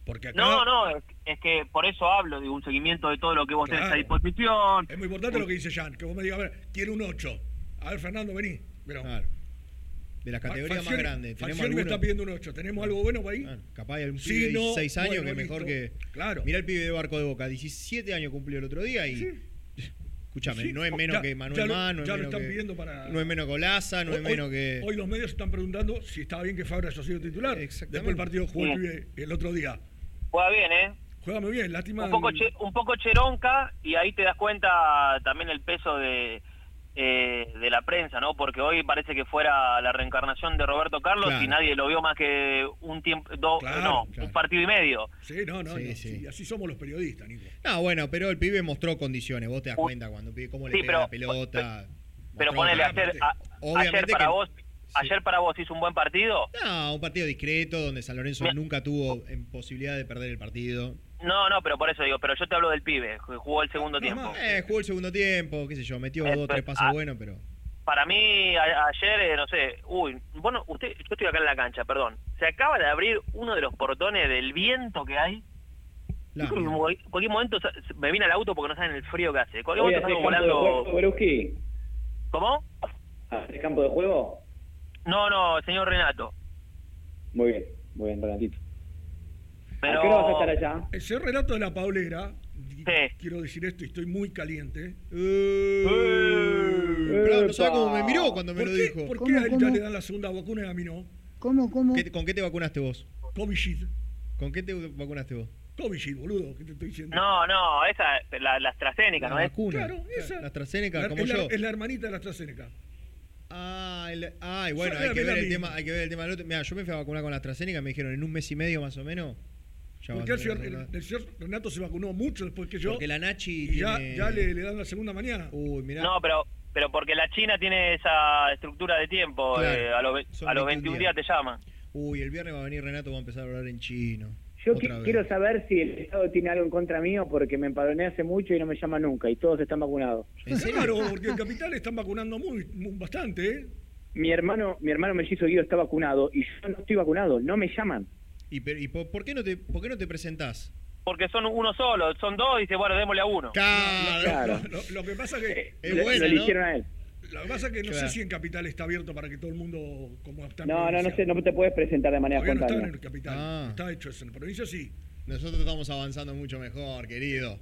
Porque acá No, no, es, que por eso hablo de un seguimiento de todo lo que vos tenés a disposición. es muy importante lo que dice Jan, que vos me digas, a ver, quiero un 8. A ver, Fernando, vení. Pero, De las categorías más Falcioni- grandes. ¿Tenemos Falcioni me está pidiendo un 8. ¿Tenemos algo bueno por ahí? Capaz hay un Sí, pibe de no, 16 años bueno, que mejor listo. que. Claro. Mirá el pibe de Barco de Boca, 17 años cumplió el otro día y. Escúchame, Sí, no es o- menos ya- que Manuel Más, no es ya lo menos están que, pidiendo para- no es menos que Olaza, no es menos que... Hoy los medios están preguntando si estaba bien que Fabra haya sido titular. Después del partido jugó el el otro día. Juega bien, ¿eh? Juega muy bien, lástima. un poco el- che- un poco cheronca y ahí te das cuenta también el peso de eh, de la prensa, ¿no? Porque hoy parece que fuera la reencarnación de Roberto Carlos Claro. y nadie lo vio más que un tiempo, dos, Claro, no, claro. un partido y medio. Sí, no, no, Sí, no, sí. sí, así somos los periodistas, Nico. No, bueno, pero el pibe mostró condiciones, vos te das cuenta cuando pibe cómo le Sí, pega pero- la pelota. Pero ponele ayer, a- ayer para que- vos, ayer para vos hizo un buen partido. No, un partido discreto donde San Lorenzo nunca tuvo posibilidad de perder el partido. No, no, pero por eso digo, pero yo te hablo del pibe, jugó el segundo tiempo. Eh, jugó el segundo tiempo, qué sé yo, metió Eh, dos, tres pero- pases ah. buenos, pero... Para mí, a- ayer, eh, no sé, uy, bueno, usted, yo estoy acá en la cancha, perdón. Se acaba de abrir uno de los portones del viento que hay. En cual- cualquier momento me vine al auto porque no saben el frío que hace. Cualquier momento de volando. juego. ¿Cómo? ¿Hace campo de juego? No, no, señor Renato. Muy bien, muy bien, Renatito. Pero... ¿A qué hora vas a estar allá? El señor Renato de la Paulera, y quiero decir esto y estoy muy caliente. Pero no sabe cómo me miró cuando me ¿Por lo qué- dijo. ¿Por qué ¿Cómo, a él ya le dan la segunda vacuna y a mí no? ¿Cómo, cómo? ¿Qué- ¿Con qué te vacunaste vos? Covishield. ¿Con qué te vacunaste vos? Covishield, boludo, ¿qué te estoy diciendo? No, no, esa, la, la AstraZeneca, La ¿no es? vacuna. Claro, esa. La AstraZeneca, La- como es, la, yo. es la hermanita de la AstraZeneca. Ah, el- ah, y bueno, hay que, ver el tema, hay que ver el tema del otro. Mira, yo me fui a vacunar con la AstraZeneca, me dijeron en un mes y medio más o menos. Porque el señor, tener- el- el señor Renato se vacunó mucho después que yo. Porque la Nachi y ya, tiene- ya le, le dan la segunda mañana. Uy, mirá. No, pero pero porque la China tiene esa estructura de tiempo. Claro, eh, a los, a los 21 21 días te llaman. Uy, el viernes va a venir Renato, va a empezar a hablar en chino. Yo vez. quiero saber si el Estado tiene algo en contra mío porque me empadroné hace mucho y no me llama nunca y todos están vacunados. Claro, porque en Capital están vacunando muy, muy- bastante, ¿eh? Mi hermano, mi hermano mellizo Guido está vacunado y yo no estoy vacunado, no me llaman. ¿Y, pero- y por, por qué no te, por qué no te presentás? Porque son uno solo, son dos, y dice, bueno, démosle a uno. Lo, [LAUGHS] lo- lo que pasa que Es lo- bueno, lo ¿no? eligieron a él. Lo que pasa que no Claro. sé si en Capital está abierto para que todo el mundo como está No, no, no sé, no te puedes presentar de manera Todavía no está espontánea. en el Capital. Ah. Está hecho eso. En provincia sí. Nosotros estamos avanzando mucho mejor, querido.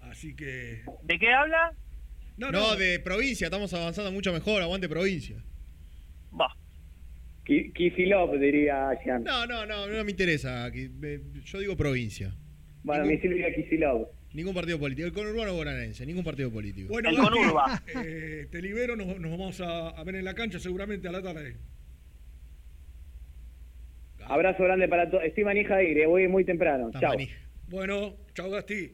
Así que. ¿De qué habla? No, de provincia, estamos avanzando mucho mejor, aguante provincia. Ki- Kicillof, diría Jean. No, no, no, no me interesa. Yo digo provincia. Bueno, mi Silvia Kicillof. Ningún partido político. El conurbano bonaerense, ningún partido político. Bueno, Gasti, eh, te libero, nos, nos vamos a, a ver en la cancha seguramente a la tarde. Abrazo grande para todos. Estoy manija de ir, voy muy temprano. Chao. Bueno, chao Gasti.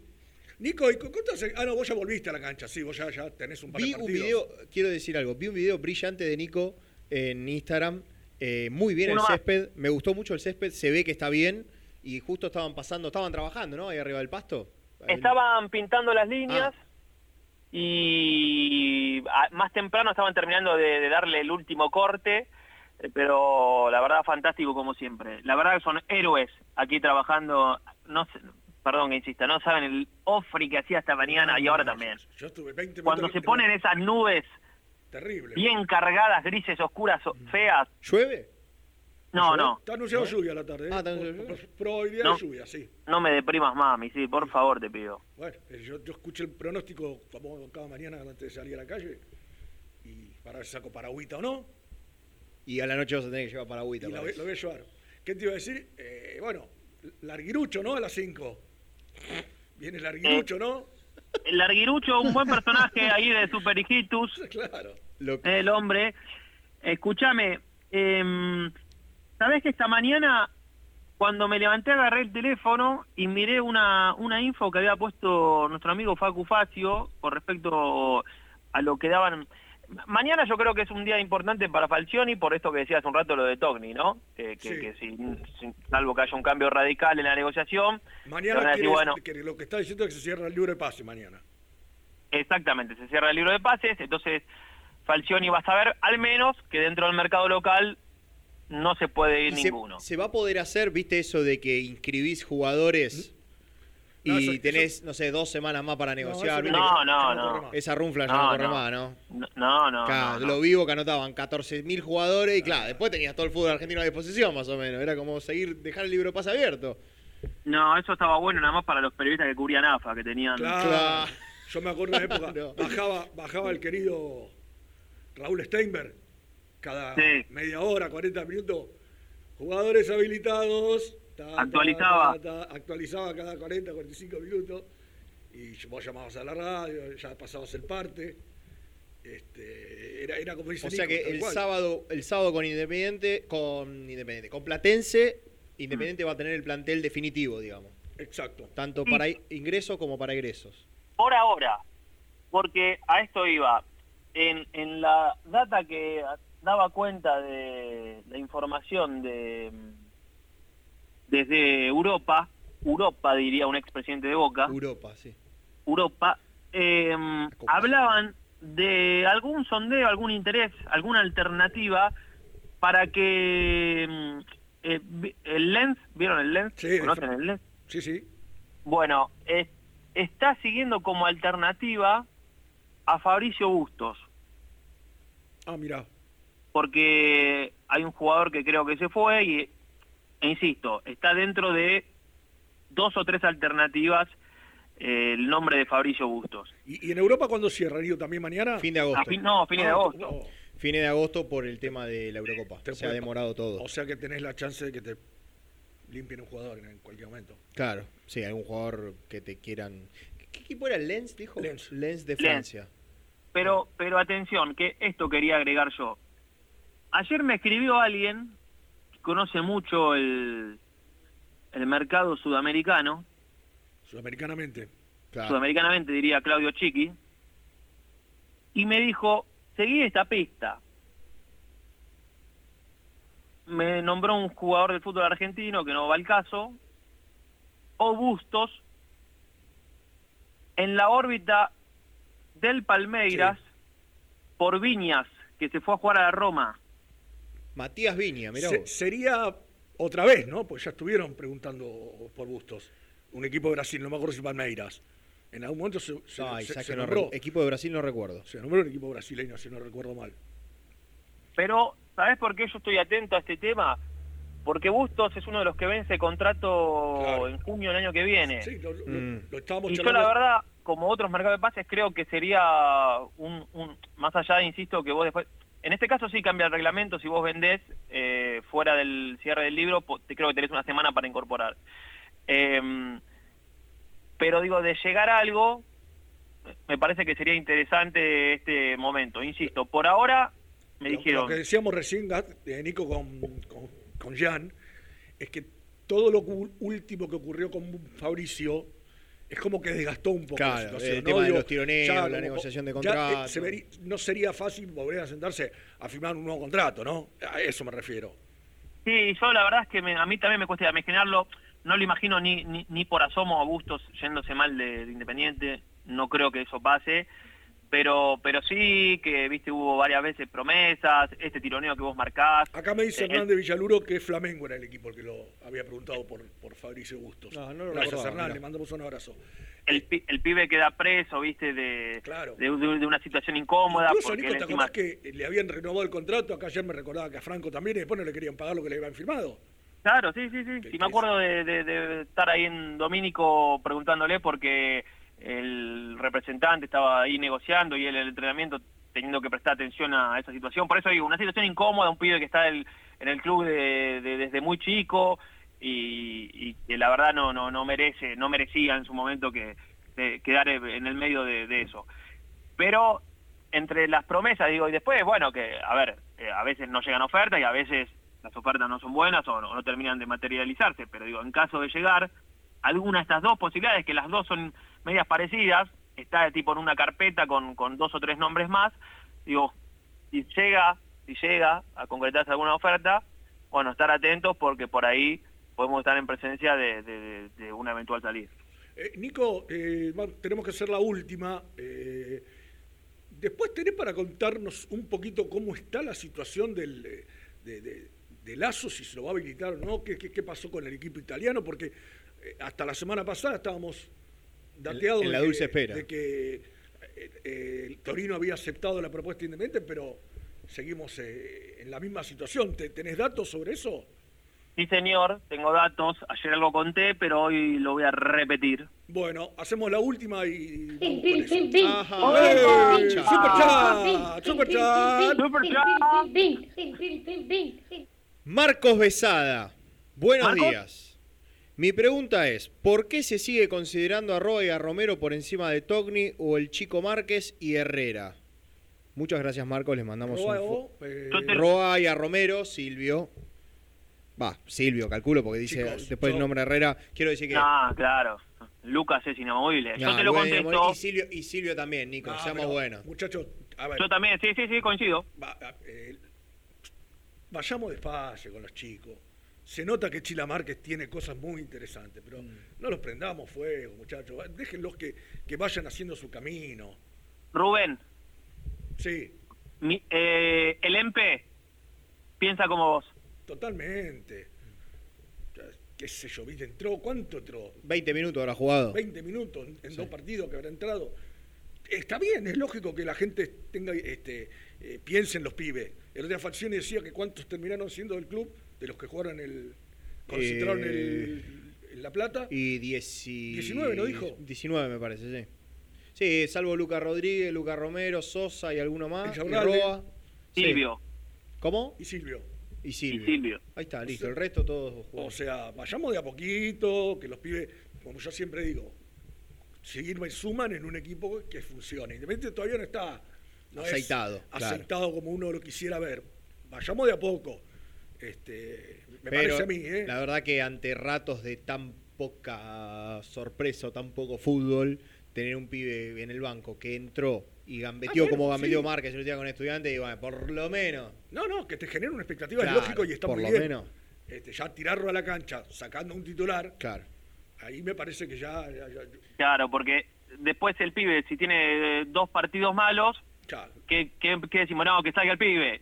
Nico, ¿y cu- cuánto hace? Ah, no, vos ya volviste a la cancha, sí, vos ya, ya tenés un par Vi de un partidos. video, quiero decir algo, vi un video brillante de Nico en Instagram, eh, muy bien Uno el más. césped, me gustó mucho el césped, se ve que está bien y justo estaban pasando, estaban trabajando, ¿no? Ahí arriba del pasto. Estaban pintando las líneas y a- más temprano estaban terminando de, de darle el último corte, eh, pero la verdad fantástico como siempre. La verdad que son héroes aquí trabajando, no sé, perdón que insista, no saben el ofri que hacía esta mañana y ahora también. Yo estuve 20 Cuando se ponen esas nubes Terrible. bien cargadas, grises, oscuras, o- feas. ¿Llueve? No, no. Está anunciado lluvia a la tarde. ¿eh? Ah, está anunciado probabilidad No. de lluvia, sí. No me deprimas, mami, sí, por favor te pido. Bueno, eh, yo, yo escuché el pronóstico como cada mañana antes de salir a la calle y para ver si saco paragüita o no. Y a la noche vas a tener que llevar paragüita. Y lo, voy- parece. lo voy a llevar. ¿Qué te iba a decir? Eh, bueno, larguirucho, ¿no? A las 5. Viene el larguirucho, ¿no? El larguirucho, un buen personaje ahí de Super Hijitus. [LAUGHS] Claro. El hombre. Escúchame, em, ¿sabés que esta mañana cuando me levanté agarré el teléfono y miré una, una info que había puesto nuestro amigo Facu Facio con respecto a lo que daban... Mañana yo creo que es un día importante para Falcioni por esto que decía hace un rato lo de Togni, ¿no? Que, que, Sí. que si- si- salvo que haya un cambio radical en la negociación, Mañana decir, bueno, lo que está diciendo es que se cierra el libro de pase mañana. Exactamente, se cierra el libro de pases, entonces Falcioni va a saber al menos que dentro del mercado local no se puede ir se, ninguno. se va a poder hacer, viste, eso de que inscribís jugadores y No, eso- tenés, no sé, dos semanas más para negociar. no, no, no. Esa runfla ya No, no, corre no. más, ¿no? No, no, Claro, no. lo vivo que anotaban 14.000 jugadores y claro, después tenías todo el fútbol argentino a disposición más o menos. Era como seguir, dejar el libro de pase abierto. No, eso estaba bueno nada más para los periodistas que cubrían AFA, que tenían... Claro. Yo me acuerdo de una época, [LAUGHS] No. bajaba, bajaba el querido Raúl Steinberg, cada Sí. media hora, 40 minutos, jugadores habilitados. Ta, Actualizaba. ta, ta, actualizaba cada 40, 45 minutos. Y vos llamabas a la radio, ya pasabas el parte. Este, era, era como dice O sea Nico, que el cual. sábado, el sábado con Independiente, con Independiente, con Platense, Independiente va a tener el plantel definitivo, digamos. Exacto. Tanto para ingresos como para egresos. por ahora, porque a esto iba, en, en la data que daba cuenta de la información de desde Europa, Europa diría un expresidente de Boca, Europa, sí. Europa, eh, hablaban de algún sondeo, algún interés, alguna alternativa para que mm, eh, el Lens, ¿vieron el Lens? Sí, ¿Conocen el Lens? Sí, sí. Bueno, es- está siguiendo como alternativa a Fabricio Bustos, Ah, mira. porque hay un jugador que creo que se fue y, e insisto, está dentro de dos o tres alternativas eh, el nombre de Fabricio Bustos. ¿Y, y en Europa cuándo cierra, Río? ¿También mañana? Fin de agosto. A fin- no, fines de Ah, agosto. oh, Fines de agosto por el tema de la Eurocopa. Te Se ha demorado todo. O sea que tenés la chance de que te limpien un jugador en, cualquier momento. Claro, sí, algún jugador que te quieran. ¿Qué equipo era el Lens, dijo? Lens. Lens de Lens. Francia. Pero, pero atención, que esto quería agregar yo. Ayer me escribió alguien conoce mucho el, el mercado sudamericano, Sudamericanamente. sudamericanamente diría Claudio Chiqui, y me dijo, seguí esta pista. Me nombró un jugador del fútbol argentino que no va al caso, o Bustos, en la órbita del Palmeiras, por Viñas, que se fue a jugar a la Roma. Matías Viña, mirá Se- vos. sería otra vez, ¿no? Pues ya estuvieron preguntando por Bustos. Un equipo de Brasil, no me acuerdo si Palmeiras. En algún momento se, se, Ay, se- se no nombró. equipo de Brasil no recuerdo. Se nombró un equipo brasileño, si no recuerdo mal. Pero, ¿sabes por qué yo estoy atento a este tema? Porque Bustos es uno de los que vence contrato Claro. en junio del año que viene. Sí, lo, lo- Mm. lo estábamos Y yo la verdad, como otros mercados de pases, creo que sería un, un- más allá insisto, que vos después... En este caso sí cambia el reglamento, si vos vendés eh, fuera del cierre del libro, te creo que tenés una semana para incorporar. Em, pero digo, de llegar a algo, me parece que sería interesante este momento. Insisto, por ahora me Lo- dijeron... Lo que decíamos recién, Nico, con, con, con Jan, es que todo lo último que ocurrió con Fabricio es como que desgastó un poco Claro, la situación. el ¿no? tema de los tironeos, ya la negociación de ya, eh, contrato. se veri- no sería fácil volver a sentarse a firmar un nuevo contrato, ¿no? A eso me refiero. Sí, yo la verdad es que me- a mí también me cuesta imaginarlo. No lo imagino ni, ni, ni por asomo a Bustos yéndose mal de, de Independiente. No creo que eso pase. Pero pero sí que, viste, hubo varias veces promesas, este tironeo que vos marcás. Acá me dice Eh, Hernández Villaluro que Flamengo era el equipo el que lo había preguntado por, por Fabricio Bustos. No, no lo Gracias, recordaba, Hernán, mirá. le mandamos un abrazo. el, pi- el pibe queda preso, viste, de, Claro. de, de- de una situación incómoda. Incluso, porque Nico, ¿te encima- que le habían renovado el contrato? Acá ayer me recordaba que a Franco también y después no le querían pagar lo que le habían firmado. Claro, sí, sí, sí. Sí, me acuerdo de, de- de estar ahí en Domínico preguntándole porque el representante estaba ahí negociando y el entrenamiento teniendo que prestar atención a esa situación. Por eso digo, una situación incómoda, un pibe que está en el club de- de- desde muy chico y, que la verdad no, no, no merece, no merecía en su momento que quedar en el medio de, de eso. Pero entre las promesas, digo, y después, bueno, que, a ver, eh, a veces no llegan ofertas y a veces las ofertas no son buenas o no, no terminan de materializarse, pero digo, en caso de llegar, alguna de estas dos posibilidades, que las dos son medias parecidas, está tipo en una carpeta con, con dos o tres nombres más, digo, si llega, si llega a concretarse alguna oferta, bueno, estar atentos porque por ahí podemos estar en presencia de, de- de una eventual salida. Eh, Nico, eh, tenemos que hacer la última. eh, después tenés para contarnos un poquito cómo está la situación del, eh, de, de- de si se lo va a habilitar o no, qué, qué- qué pasó con el equipo italiano, porque hasta la semana pasada estábamos dateados en la de que- dulce espera. de que eh, eh, Torino había aceptado la propuesta independiente, pero seguimos eh, en la misma situación. ¿Te- ¿Tenés datos sobre eso? Sí, señor, tengo datos. Ayer algo conté, pero hoy lo voy a repetir. Bueno, hacemos la última y... Marcos Besada, buenos ¿Marcos? días. Mi pregunta es, ¿por qué se sigue considerando a Roa y a Romero por encima de Togni o el Chico Márquez y Herrera? Muchas gracias Marcos, les mandamos Roa, un... eh, Roa y a Romero, Silvio. Va, Silvio, calculo, porque dice Chicos, después el nombre Herrera. Quiero decir que... Ah, claro. Lucas es inamovible. Yo No, te lo contesto. Y Silvio, y Silvio también, Nico, no, seamos buenos. Muchachos, a ver, Yo también, sí, sí, sí, coincido. va- eh, vayamos despacio con los chicos. Se nota que Chila Márquez tiene cosas muy interesantes, pero Mm. no los prendamos fuego, muchachos. Déjenlos que, que vayan haciendo su camino. Rubén, Sí, mi- eh, el MP piensa como vos. totalmente. ¿Qué sé yo? ¿Viste? Entró, ¿cuánto entró? 20 minutos habrá jugado. 20 minutos en, dos partidos que habrá entrado. Está bien, es lógico que la gente tenga, este, eh, piense en los pibes. El otro día Falcioni decía que cuántos terminaron siendo del club, de los que jugaron el. cuando se entraron el, en La Plata. Y 10 y- 19, ¿no dijo? 19 me parece, sí. Sí, salvo Lucas Rodríguez, Lucas Romero, Sosa y alguno más. Y. Roa. Sí. Silvio. ¿Cómo? Y Silvio. Y Silvio. Y Silvio. Ahí está, listo. El resto todos O jugaron. sea, vayamos de a poquito, que los pibes, como yo siempre digo, seguir me suman en un equipo que funcione. Independiente todavía no está no es Aceitado, claro. aceitado como uno lo quisiera ver. Vayamos de a poco. Este, me Pero parece a mí, ¿eh? la verdad que ante ratos de tan poca sorpresa o tan poco fútbol, tener un pibe en el banco que entró y gambeteó Ah, bueno, como gambeteó sí. Márquez el día con estudiantes, y bueno, por lo menos. No, no, que te genera una expectativa, Claro, es lógico y está por muy lo bien. menos. Este, ya tirarlo a la cancha, sacando un titular, Claro. ahí me parece que ya, ya- ya- Claro, porque después el pibe, si tiene eh, dos partidos malos, Claro. ¿qué, qué, qué decimos? No, que salga el pibe.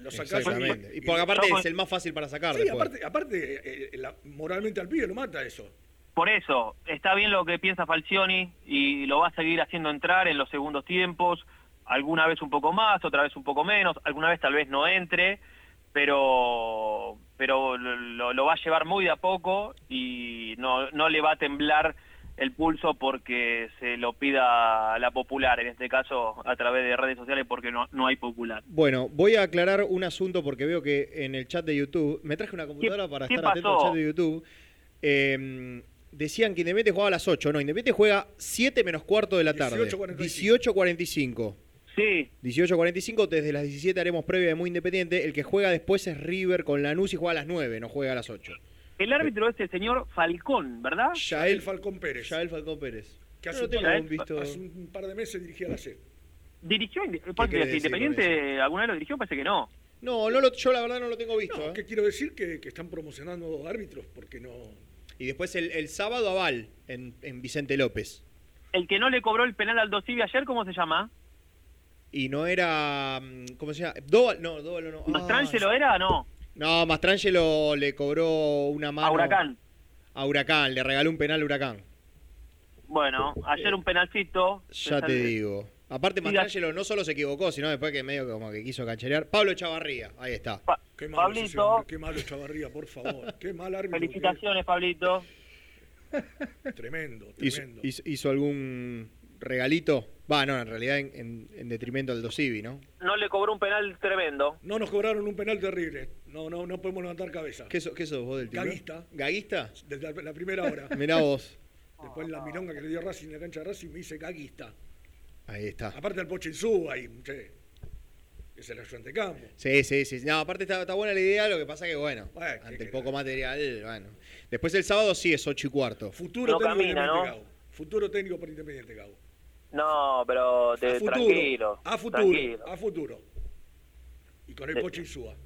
Lo sacás Exactamente. Y y- porque aparte es el más fácil para sacar Sí, después. aparte, aparte eh, la- moralmente al pibe lo mata eso. Por eso, está bien lo que piensa Falcioni y lo va a seguir haciendo entrar en los segundos tiempos, alguna vez un poco más, otra vez un poco menos, alguna vez tal vez no entre, pero pero lo, lo- lo va a llevar muy de a poco y no, no le va a temblar el pulso porque se lo pida la popular, en este caso a través de redes sociales porque no, no hay popular. Bueno, voy a aclarar un asunto porque veo que en el chat de YouTube, me traje una computadora para estar atento al chat de YouTube. eh, decían que Independiente jugaba a las 8, no, Independiente juega 7 menos cuarto de la tarde. 18:45. 18.45. Sí, 18.45, desde las 17 haremos previa de Muy Independiente. El que juega después es River con Lanús y juega a las 9, no juega a las 8. El árbitro es el señor Falcón, ¿verdad? Yael Falcón Pérez. Yael Falcón Pérez. Que hace, no un un visto- hace un par de meses dirigía la C. ¿Dirigió decir Independiente alguna vez lo dirigió? Parece que no. No, no lo- yo la verdad no lo tengo visto. No, ¿eh? ¿Qué quiero decir? Que, que están promocionando árbitros porque no... Y después el, el sábado aval en, en Vicente López. El que no le cobró el penal al Dosivi ayer, ¿cómo se llama? Y no era. mm, ¿Cómo se llama? Dóval, no, Dóval no. ¿Mastrangelo era? No. No, Mastrangelo le cobró una mano. A Huracán. A Huracán, le regaló un penal a Huracán. Bueno, ayer un penalcito. Ya te digo. Aparte, Mastrangelo no solo se equivocó, sino después que medio como que quiso cancherear. Pablo Chavarría, ahí está. Qué malo, ese Pablito. hombre, qué malo Chavarría, por favor. Qué mal árbitro. que Felicitaciones, Pablito. es. Tremendo, [LAUGHS] Hizo, tremendo. hizo- hizo algún regalito. Va, no, en realidad en, en- en detrimento del Dosivi, ¿no? No le cobró un penal tremendo. No nos cobraron un penal terrible. No, no, no podemos levantar cabeza. ¿Qué, so- qué sos vos del timbre? Gaguista. ¿Gaguista? Desde la, la primera hora. [LAUGHS] Mirá vos. Después la milonga que le dio Racing en la cancha de Racing me dice gaguista. Ahí está. Aparte del Pochinsú ahí, che. Que se le ayudante campo. Sí, sí, sí. No, aparte está, está buena la idea, lo que pasa que, bueno, Bueno, ¿qué ante querés? poco material, bueno. Después el sábado sí es 8 y cuarto. Futuro No técnico camina, Independiente ¿no? Gago. Futuro técnico por Independiente Gago. No, pero A te- futuro. tranquilo. A futuro. tranquilo. A futuro. Y con el Insúa.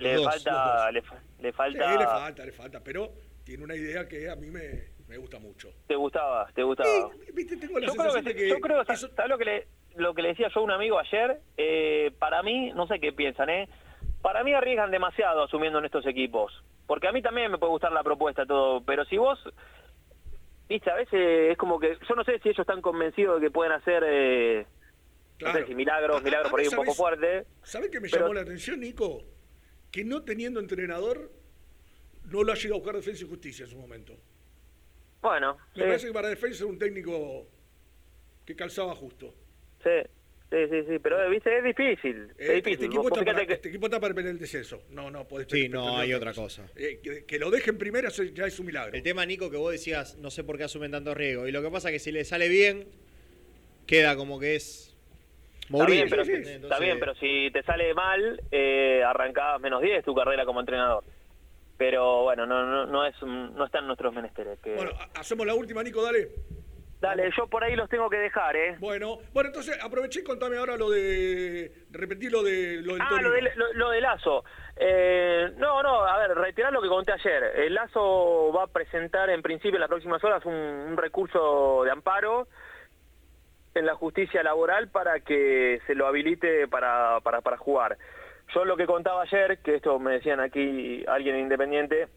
Le dos, falta, le, le Sí, falta. le falta, le falta. Pero tiene una idea que a mí me, me gusta mucho. Te gustaba, te gustaba. Viste, tengo la yo creo que, de que. yo creo, ¿sabes lo que le lo que le decía yo a un amigo ayer? Eh, para mí, no sé qué piensan, ¿eh? Para mí arriesgan demasiado asumiendo en estos equipos. Porque a mí también me puede gustar la propuesta, todo. Pero si vos, viste, a veces es como que. Yo no sé si ellos están convencidos de que pueden hacer. Eh, No sé si milagros, milagros por ahí un poco fuerte. ¿Sabes qué me Pero- llamó la atención, Nico? Que no teniendo entrenador, no lo ha llegado a buscar Defensa y Justicia en su momento. Bueno, Me sí, parece que para Defensa era un técnico que calzaba justo. sí, sí, sí, sí, pero viste, es difícil. Eh, es este, difícil. equipo Vos está para, que- este equipo está para pelear el descenso. No, no, podés Sí, no, hay otra cosa. Eh, que, que lo dejen primero ya es un milagro. El tema, Nico, que vos decías, no sé por qué asumen tanto riesgo. Y lo que pasa es que si le sale bien, queda como que es Está morir. bien, pero, ¿entendés? está Entonces, bien, pero si te sale mal, eh, arrancabas menos 10 tu carrera como entrenador. Pero bueno, no, no, no, es, un- no está en nuestros menesteres. Que... Bueno, ha- hacemos la última, Nico, dale. Dale, yo por ahí los tengo que dejar, ¿eh? Bueno, bueno, entonces aproveché y contame ahora lo de. Repetir lo de lo del Ah, lo de, lo, lo de Lazo. Eh, no, no, a ver, reiterar lo que conté ayer. El Lazo va a presentar en principio en las próximas horas un, un recurso de amparo en la justicia laboral para que se lo habilite para, para, para jugar. Yo lo que contaba ayer, que esto me decían aquí alguien independiente,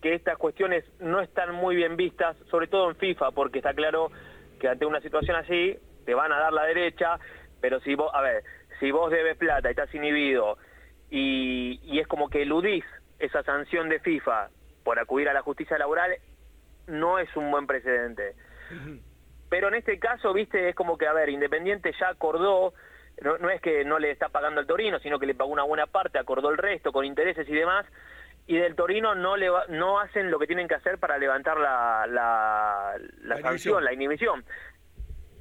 que estas cuestiones no están muy bien vistas, sobre todo en FIFA, porque está claro que ante una situación así te van a dar la derecha, pero si vos, a ver, si vos debes plata y estás inhibido y, y es como que eludís esa sanción de FIFA por acudir a la justicia laboral, no es un buen precedente. Pero en este caso, viste, es como que, a ver, Independiente ya acordó, no, no es que no le está pagando al Torino, sino que le pagó una buena parte, acordó el resto con intereses y demás, y del Torino no le va- no hacen lo que tienen que hacer para levantar la, la, la La sanción, inhibición. la inhibición.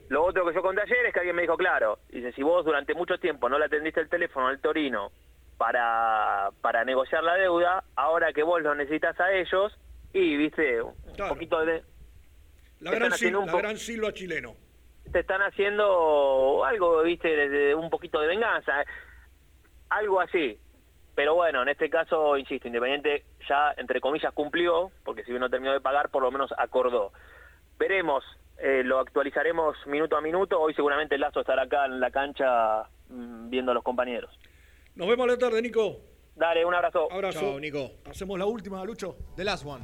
Lo otro que yo conté ayer es que alguien me dijo, claro, dice, si vos durante mucho tiempo no le atendiste el teléfono al Torino para, para negociar la deuda, ahora que vos lo necesitas a ellos, y, viste, un Claro. poquito de... la gran, están haciendo Sil- un la gran chileno. te están haciendo algo, viste, desde un poquito de venganza, eh. algo así. Pero bueno, en este caso, insisto, Independiente ya, entre comillas, cumplió, porque si bien no terminó de pagar, por lo menos acordó. Veremos, eh, lo actualizaremos minuto a minuto. Hoy seguramente el Lazo estará acá en la cancha mm, viendo a los compañeros. Nos vemos a la tarde, Nico. Dale, un abrazo. Abrazo. Chao, Nico. Hacemos la última, Lucho. The last one.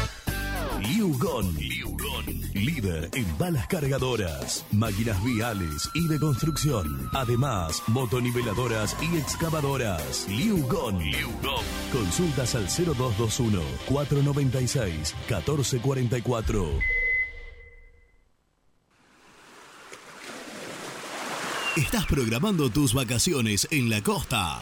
Liugon. Líder en balas cargadoras, máquinas viales y de construcción. Además, motoniveladoras y excavadoras. Liugon. Consultas al 0221 496 1444. ¿Estás programando tus vacaciones en la costa?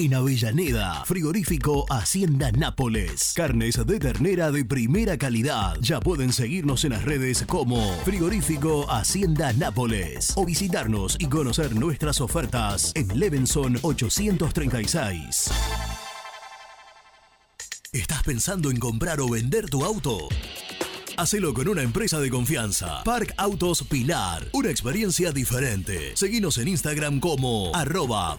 En Avellaneda, frigorífico Hacienda Nápoles. Carnes de ternera de primera calidad. Ya pueden seguirnos en las redes como Frigorífico Hacienda Nápoles o visitarnos y conocer nuestras ofertas en Levenson 836. ¿Estás pensando en comprar o vender tu auto? Hacelo con una empresa de confianza. Park Autos Pilar. Una experiencia diferente. Seguinos en Instagram como arroba.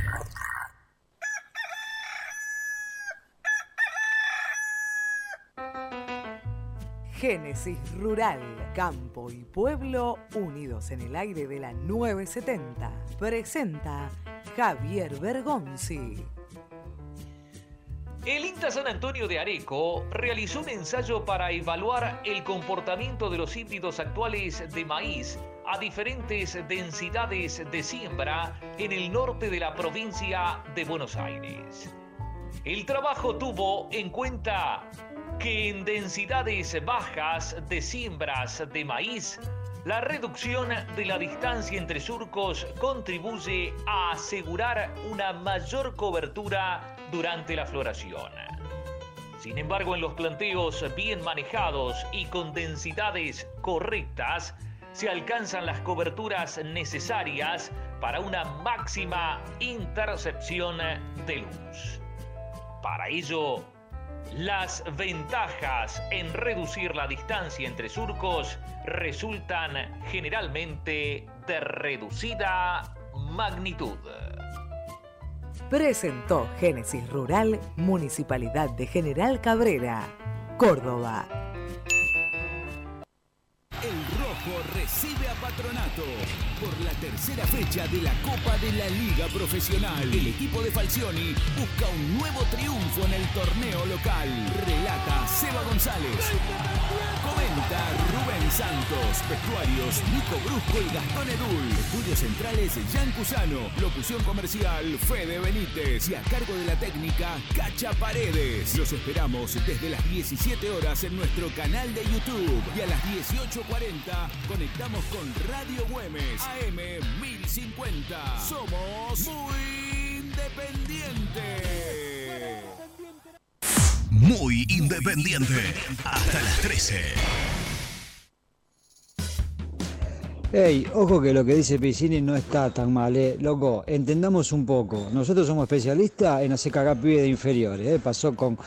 Génesis Rural, Campo y Pueblo unidos en el aire de la 970. Presenta Javier Bergonzi. El INTA San Antonio de Areco realizó un ensayo para evaluar el comportamiento de los híbridos actuales de maíz a diferentes densidades de siembra en el norte de la provincia de Buenos Aires. El trabajo tuvo en cuenta que en densidades bajas de siembras de maíz, la reducción de la distancia entre surcos contribuye a asegurar una mayor cobertura durante la floración. Sin embargo, en los planteos bien manejados y con densidades correctas, se alcanzan las coberturas necesarias para una máxima intercepción de luz. Para ello, las ventajas en reducir la distancia entre surcos resultan generalmente de reducida magnitud. Presentó Génesis Rural, Municipalidad de General Cabrera, Córdoba. El Recibe a Patronato por la tercera fecha de la Copa de la Liga Profesional. El equipo de Falcioni busca un nuevo triunfo en el torneo local. Relata Seba González. Comenta Rubén Santos. Vestuarios Nico Brusco y Gastón Edul. Estudios centrales Jan Cusano. Locución comercial Fede Benítez. Y a cargo de la técnica Cacha Paredes. Los esperamos desde las 17 horas en nuestro canal de YouTube. Y a las 18.40 conectamos con Radio Güemes. AM 1050. Somos muy independientes. Muy independiente. Hasta las 13. Ey, ojo que lo que dice Piscini no está tan mal, eh. Loco, entendamos un poco. Nosotros somos especialistas en hacer cagar pibes de inferiores, eh. Pasó con,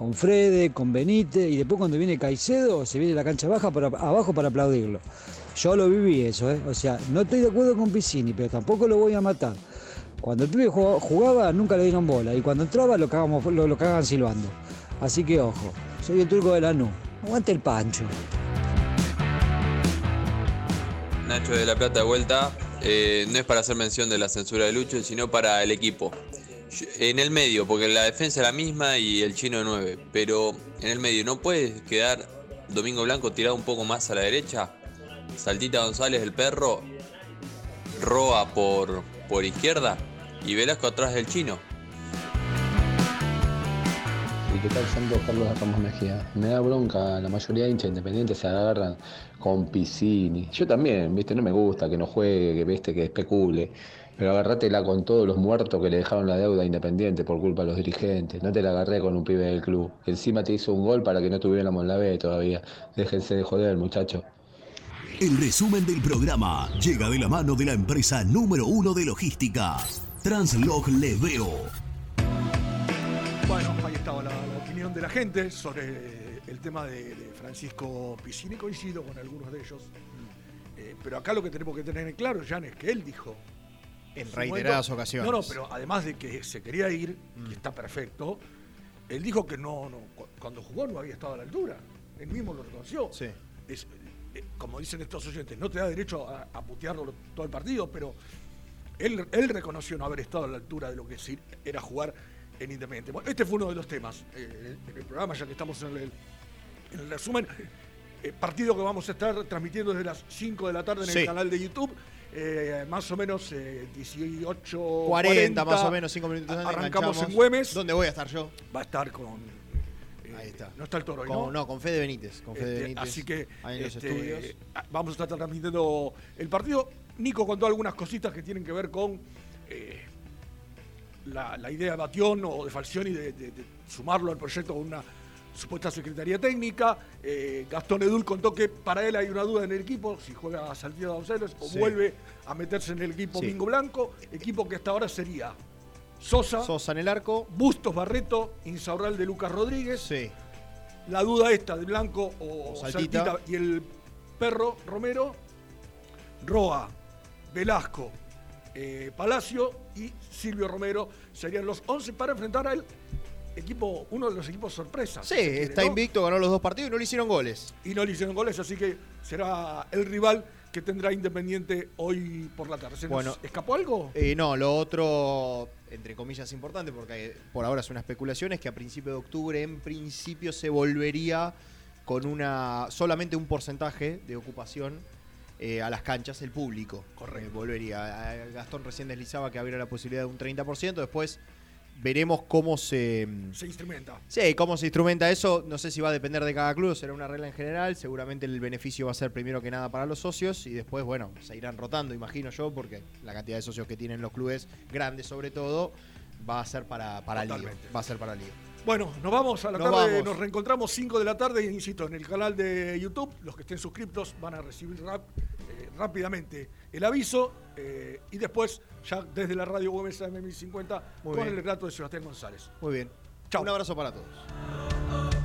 con Frede, con Benítez, y después cuando viene Caicedo, se viene la cancha baja para, abajo para aplaudirlo. Yo lo viví eso, eh. O sea, no estoy de acuerdo con Piscini, pero tampoco lo voy a matar. Cuando el pibe jugaba, nunca le dieron bola, y cuando entraba lo cagamos, lo, lo cagaban silbando. Así que ojo, soy el turco de la NU. Aguante el pancho. Nacho de la Plata de vuelta. Eh, no es para hacer mención de la censura de Lucho, sino para el equipo. En el medio, porque la defensa es la misma y el chino de 9. Pero en el medio, ¿no puede quedar Domingo Blanco tirado un poco más a la derecha? Saltita González, el perro, Roa por, por izquierda. y Velasco atrás del chino. ¿Y qué tal Santos Carlos Ramos Mejía? Me da bronca, la mayoría de hinchas independientes se agarran con Piscini. Yo también, viste, no me gusta que no juegue, que viste, que especule. Pero agárratela con todos los muertos que le dejaron la deuda Independiente por culpa de los dirigentes. No te la agarré con un pibe del club. Encima te hizo un gol para que no tuviéramos la B todavía. Déjense de joder, muchachos. El resumen del programa llega de la mano de la empresa número uno de logística, Translog Leveo. Bueno, ahí estaba la, la opinión de la gente sobre el tema de, de Francisco Piscini. Coincido con algunos de ellos. Eh, pero acá lo que tenemos que tener en claro, Jan, es que él dijo. En reiteradas momento- ocasiones. No, no, pero además de que se quería ir, Mm. y está perfecto, él dijo que no, no, cu- cuando jugó no había estado a la altura. Él mismo lo reconoció. Es, eh, como dicen estos oyentes, no te da derecho a, a putearlo todo el partido, pero él, él reconoció no haber estado a la altura de lo que sí era jugar en Independiente. Bueno, este fue uno de los temas eh, en el programa, ya que estamos en el, en el resumen. Eh, partido que vamos a estar transmitiendo desde las 5 de la tarde en Sí. el canal de YouTube. Eh, más o menos eh, 18, 40, más o menos, 5 minutos antes Arrancamos en Güemes. ¿Dónde voy a estar yo? Va a estar con. eh, Ahí está. No está el toro hoy, Con- ¿no? no, con Fede Benítez. Con Fede Este, Benítez. Así que en los este, estudios. ah, vamos a estar transmitiendo el partido. Nico contó algunas cositas que tienen que ver con eh, la, la idea de Batión o de Falcioni de, de- de sumarlo al proyecto con una supuesta secretaría técnica. Eh, Gastón Edul contó que para él hay una duda en el equipo, si juega a Santiago González o Sí. vuelve a meterse en el equipo Sí. Mingo Blanco, equipo que hasta ahora sería Sosa, Sosa en el arco. Bustos Barreto, Insaurral de Lucas Rodríguez. Sí. La duda esta de Blanco o, O Saltita. Saltita. y el perro Romero, Roa, Velasco, eh, Palacio y Silvio Romero serían los 11 para enfrentar al equipo, uno de los equipos sorpresas. Sí, si se quiere, está ¿no? invicto, ganó los dos partidos y no le hicieron goles. Y no le hicieron goles, así que será el rival que tendrá Independiente hoy por la tarde. ¿Se nos Bueno. escapó algo? Eh, no, lo otro, entre comillas, importante, porque por ahora es una especulación, es que a principio de octubre, en principio, se volvería con una solamente un porcentaje de ocupación eh, a las canchas, el público. Correcto. volvería. Eh, Gastón recién deslizaba que habría la posibilidad de un 30%, después veremos cómo se... Se instrumenta. Sí, cómo se instrumenta eso, no sé si va a depender de cada club, será una regla en general, seguramente el beneficio va a ser primero que nada para los socios y después, bueno, se irán rotando, imagino yo, porque la cantidad de socios que tienen los clubes, grandes sobre todo, va a ser para, para Lío, Totalmente. va a ser para Lío. Bueno, nos vamos a la Nos tarde, vamos. nos reencontramos 5 de la tarde, insisto, en el canal de YouTube. Los que estén suscriptos van a recibir rap- eh, rápidamente el aviso eh, y después ya desde la radio Güemes AM 1050 Muy con bien. el relato de Sebastián González. Muy bien. Un abrazo para todos.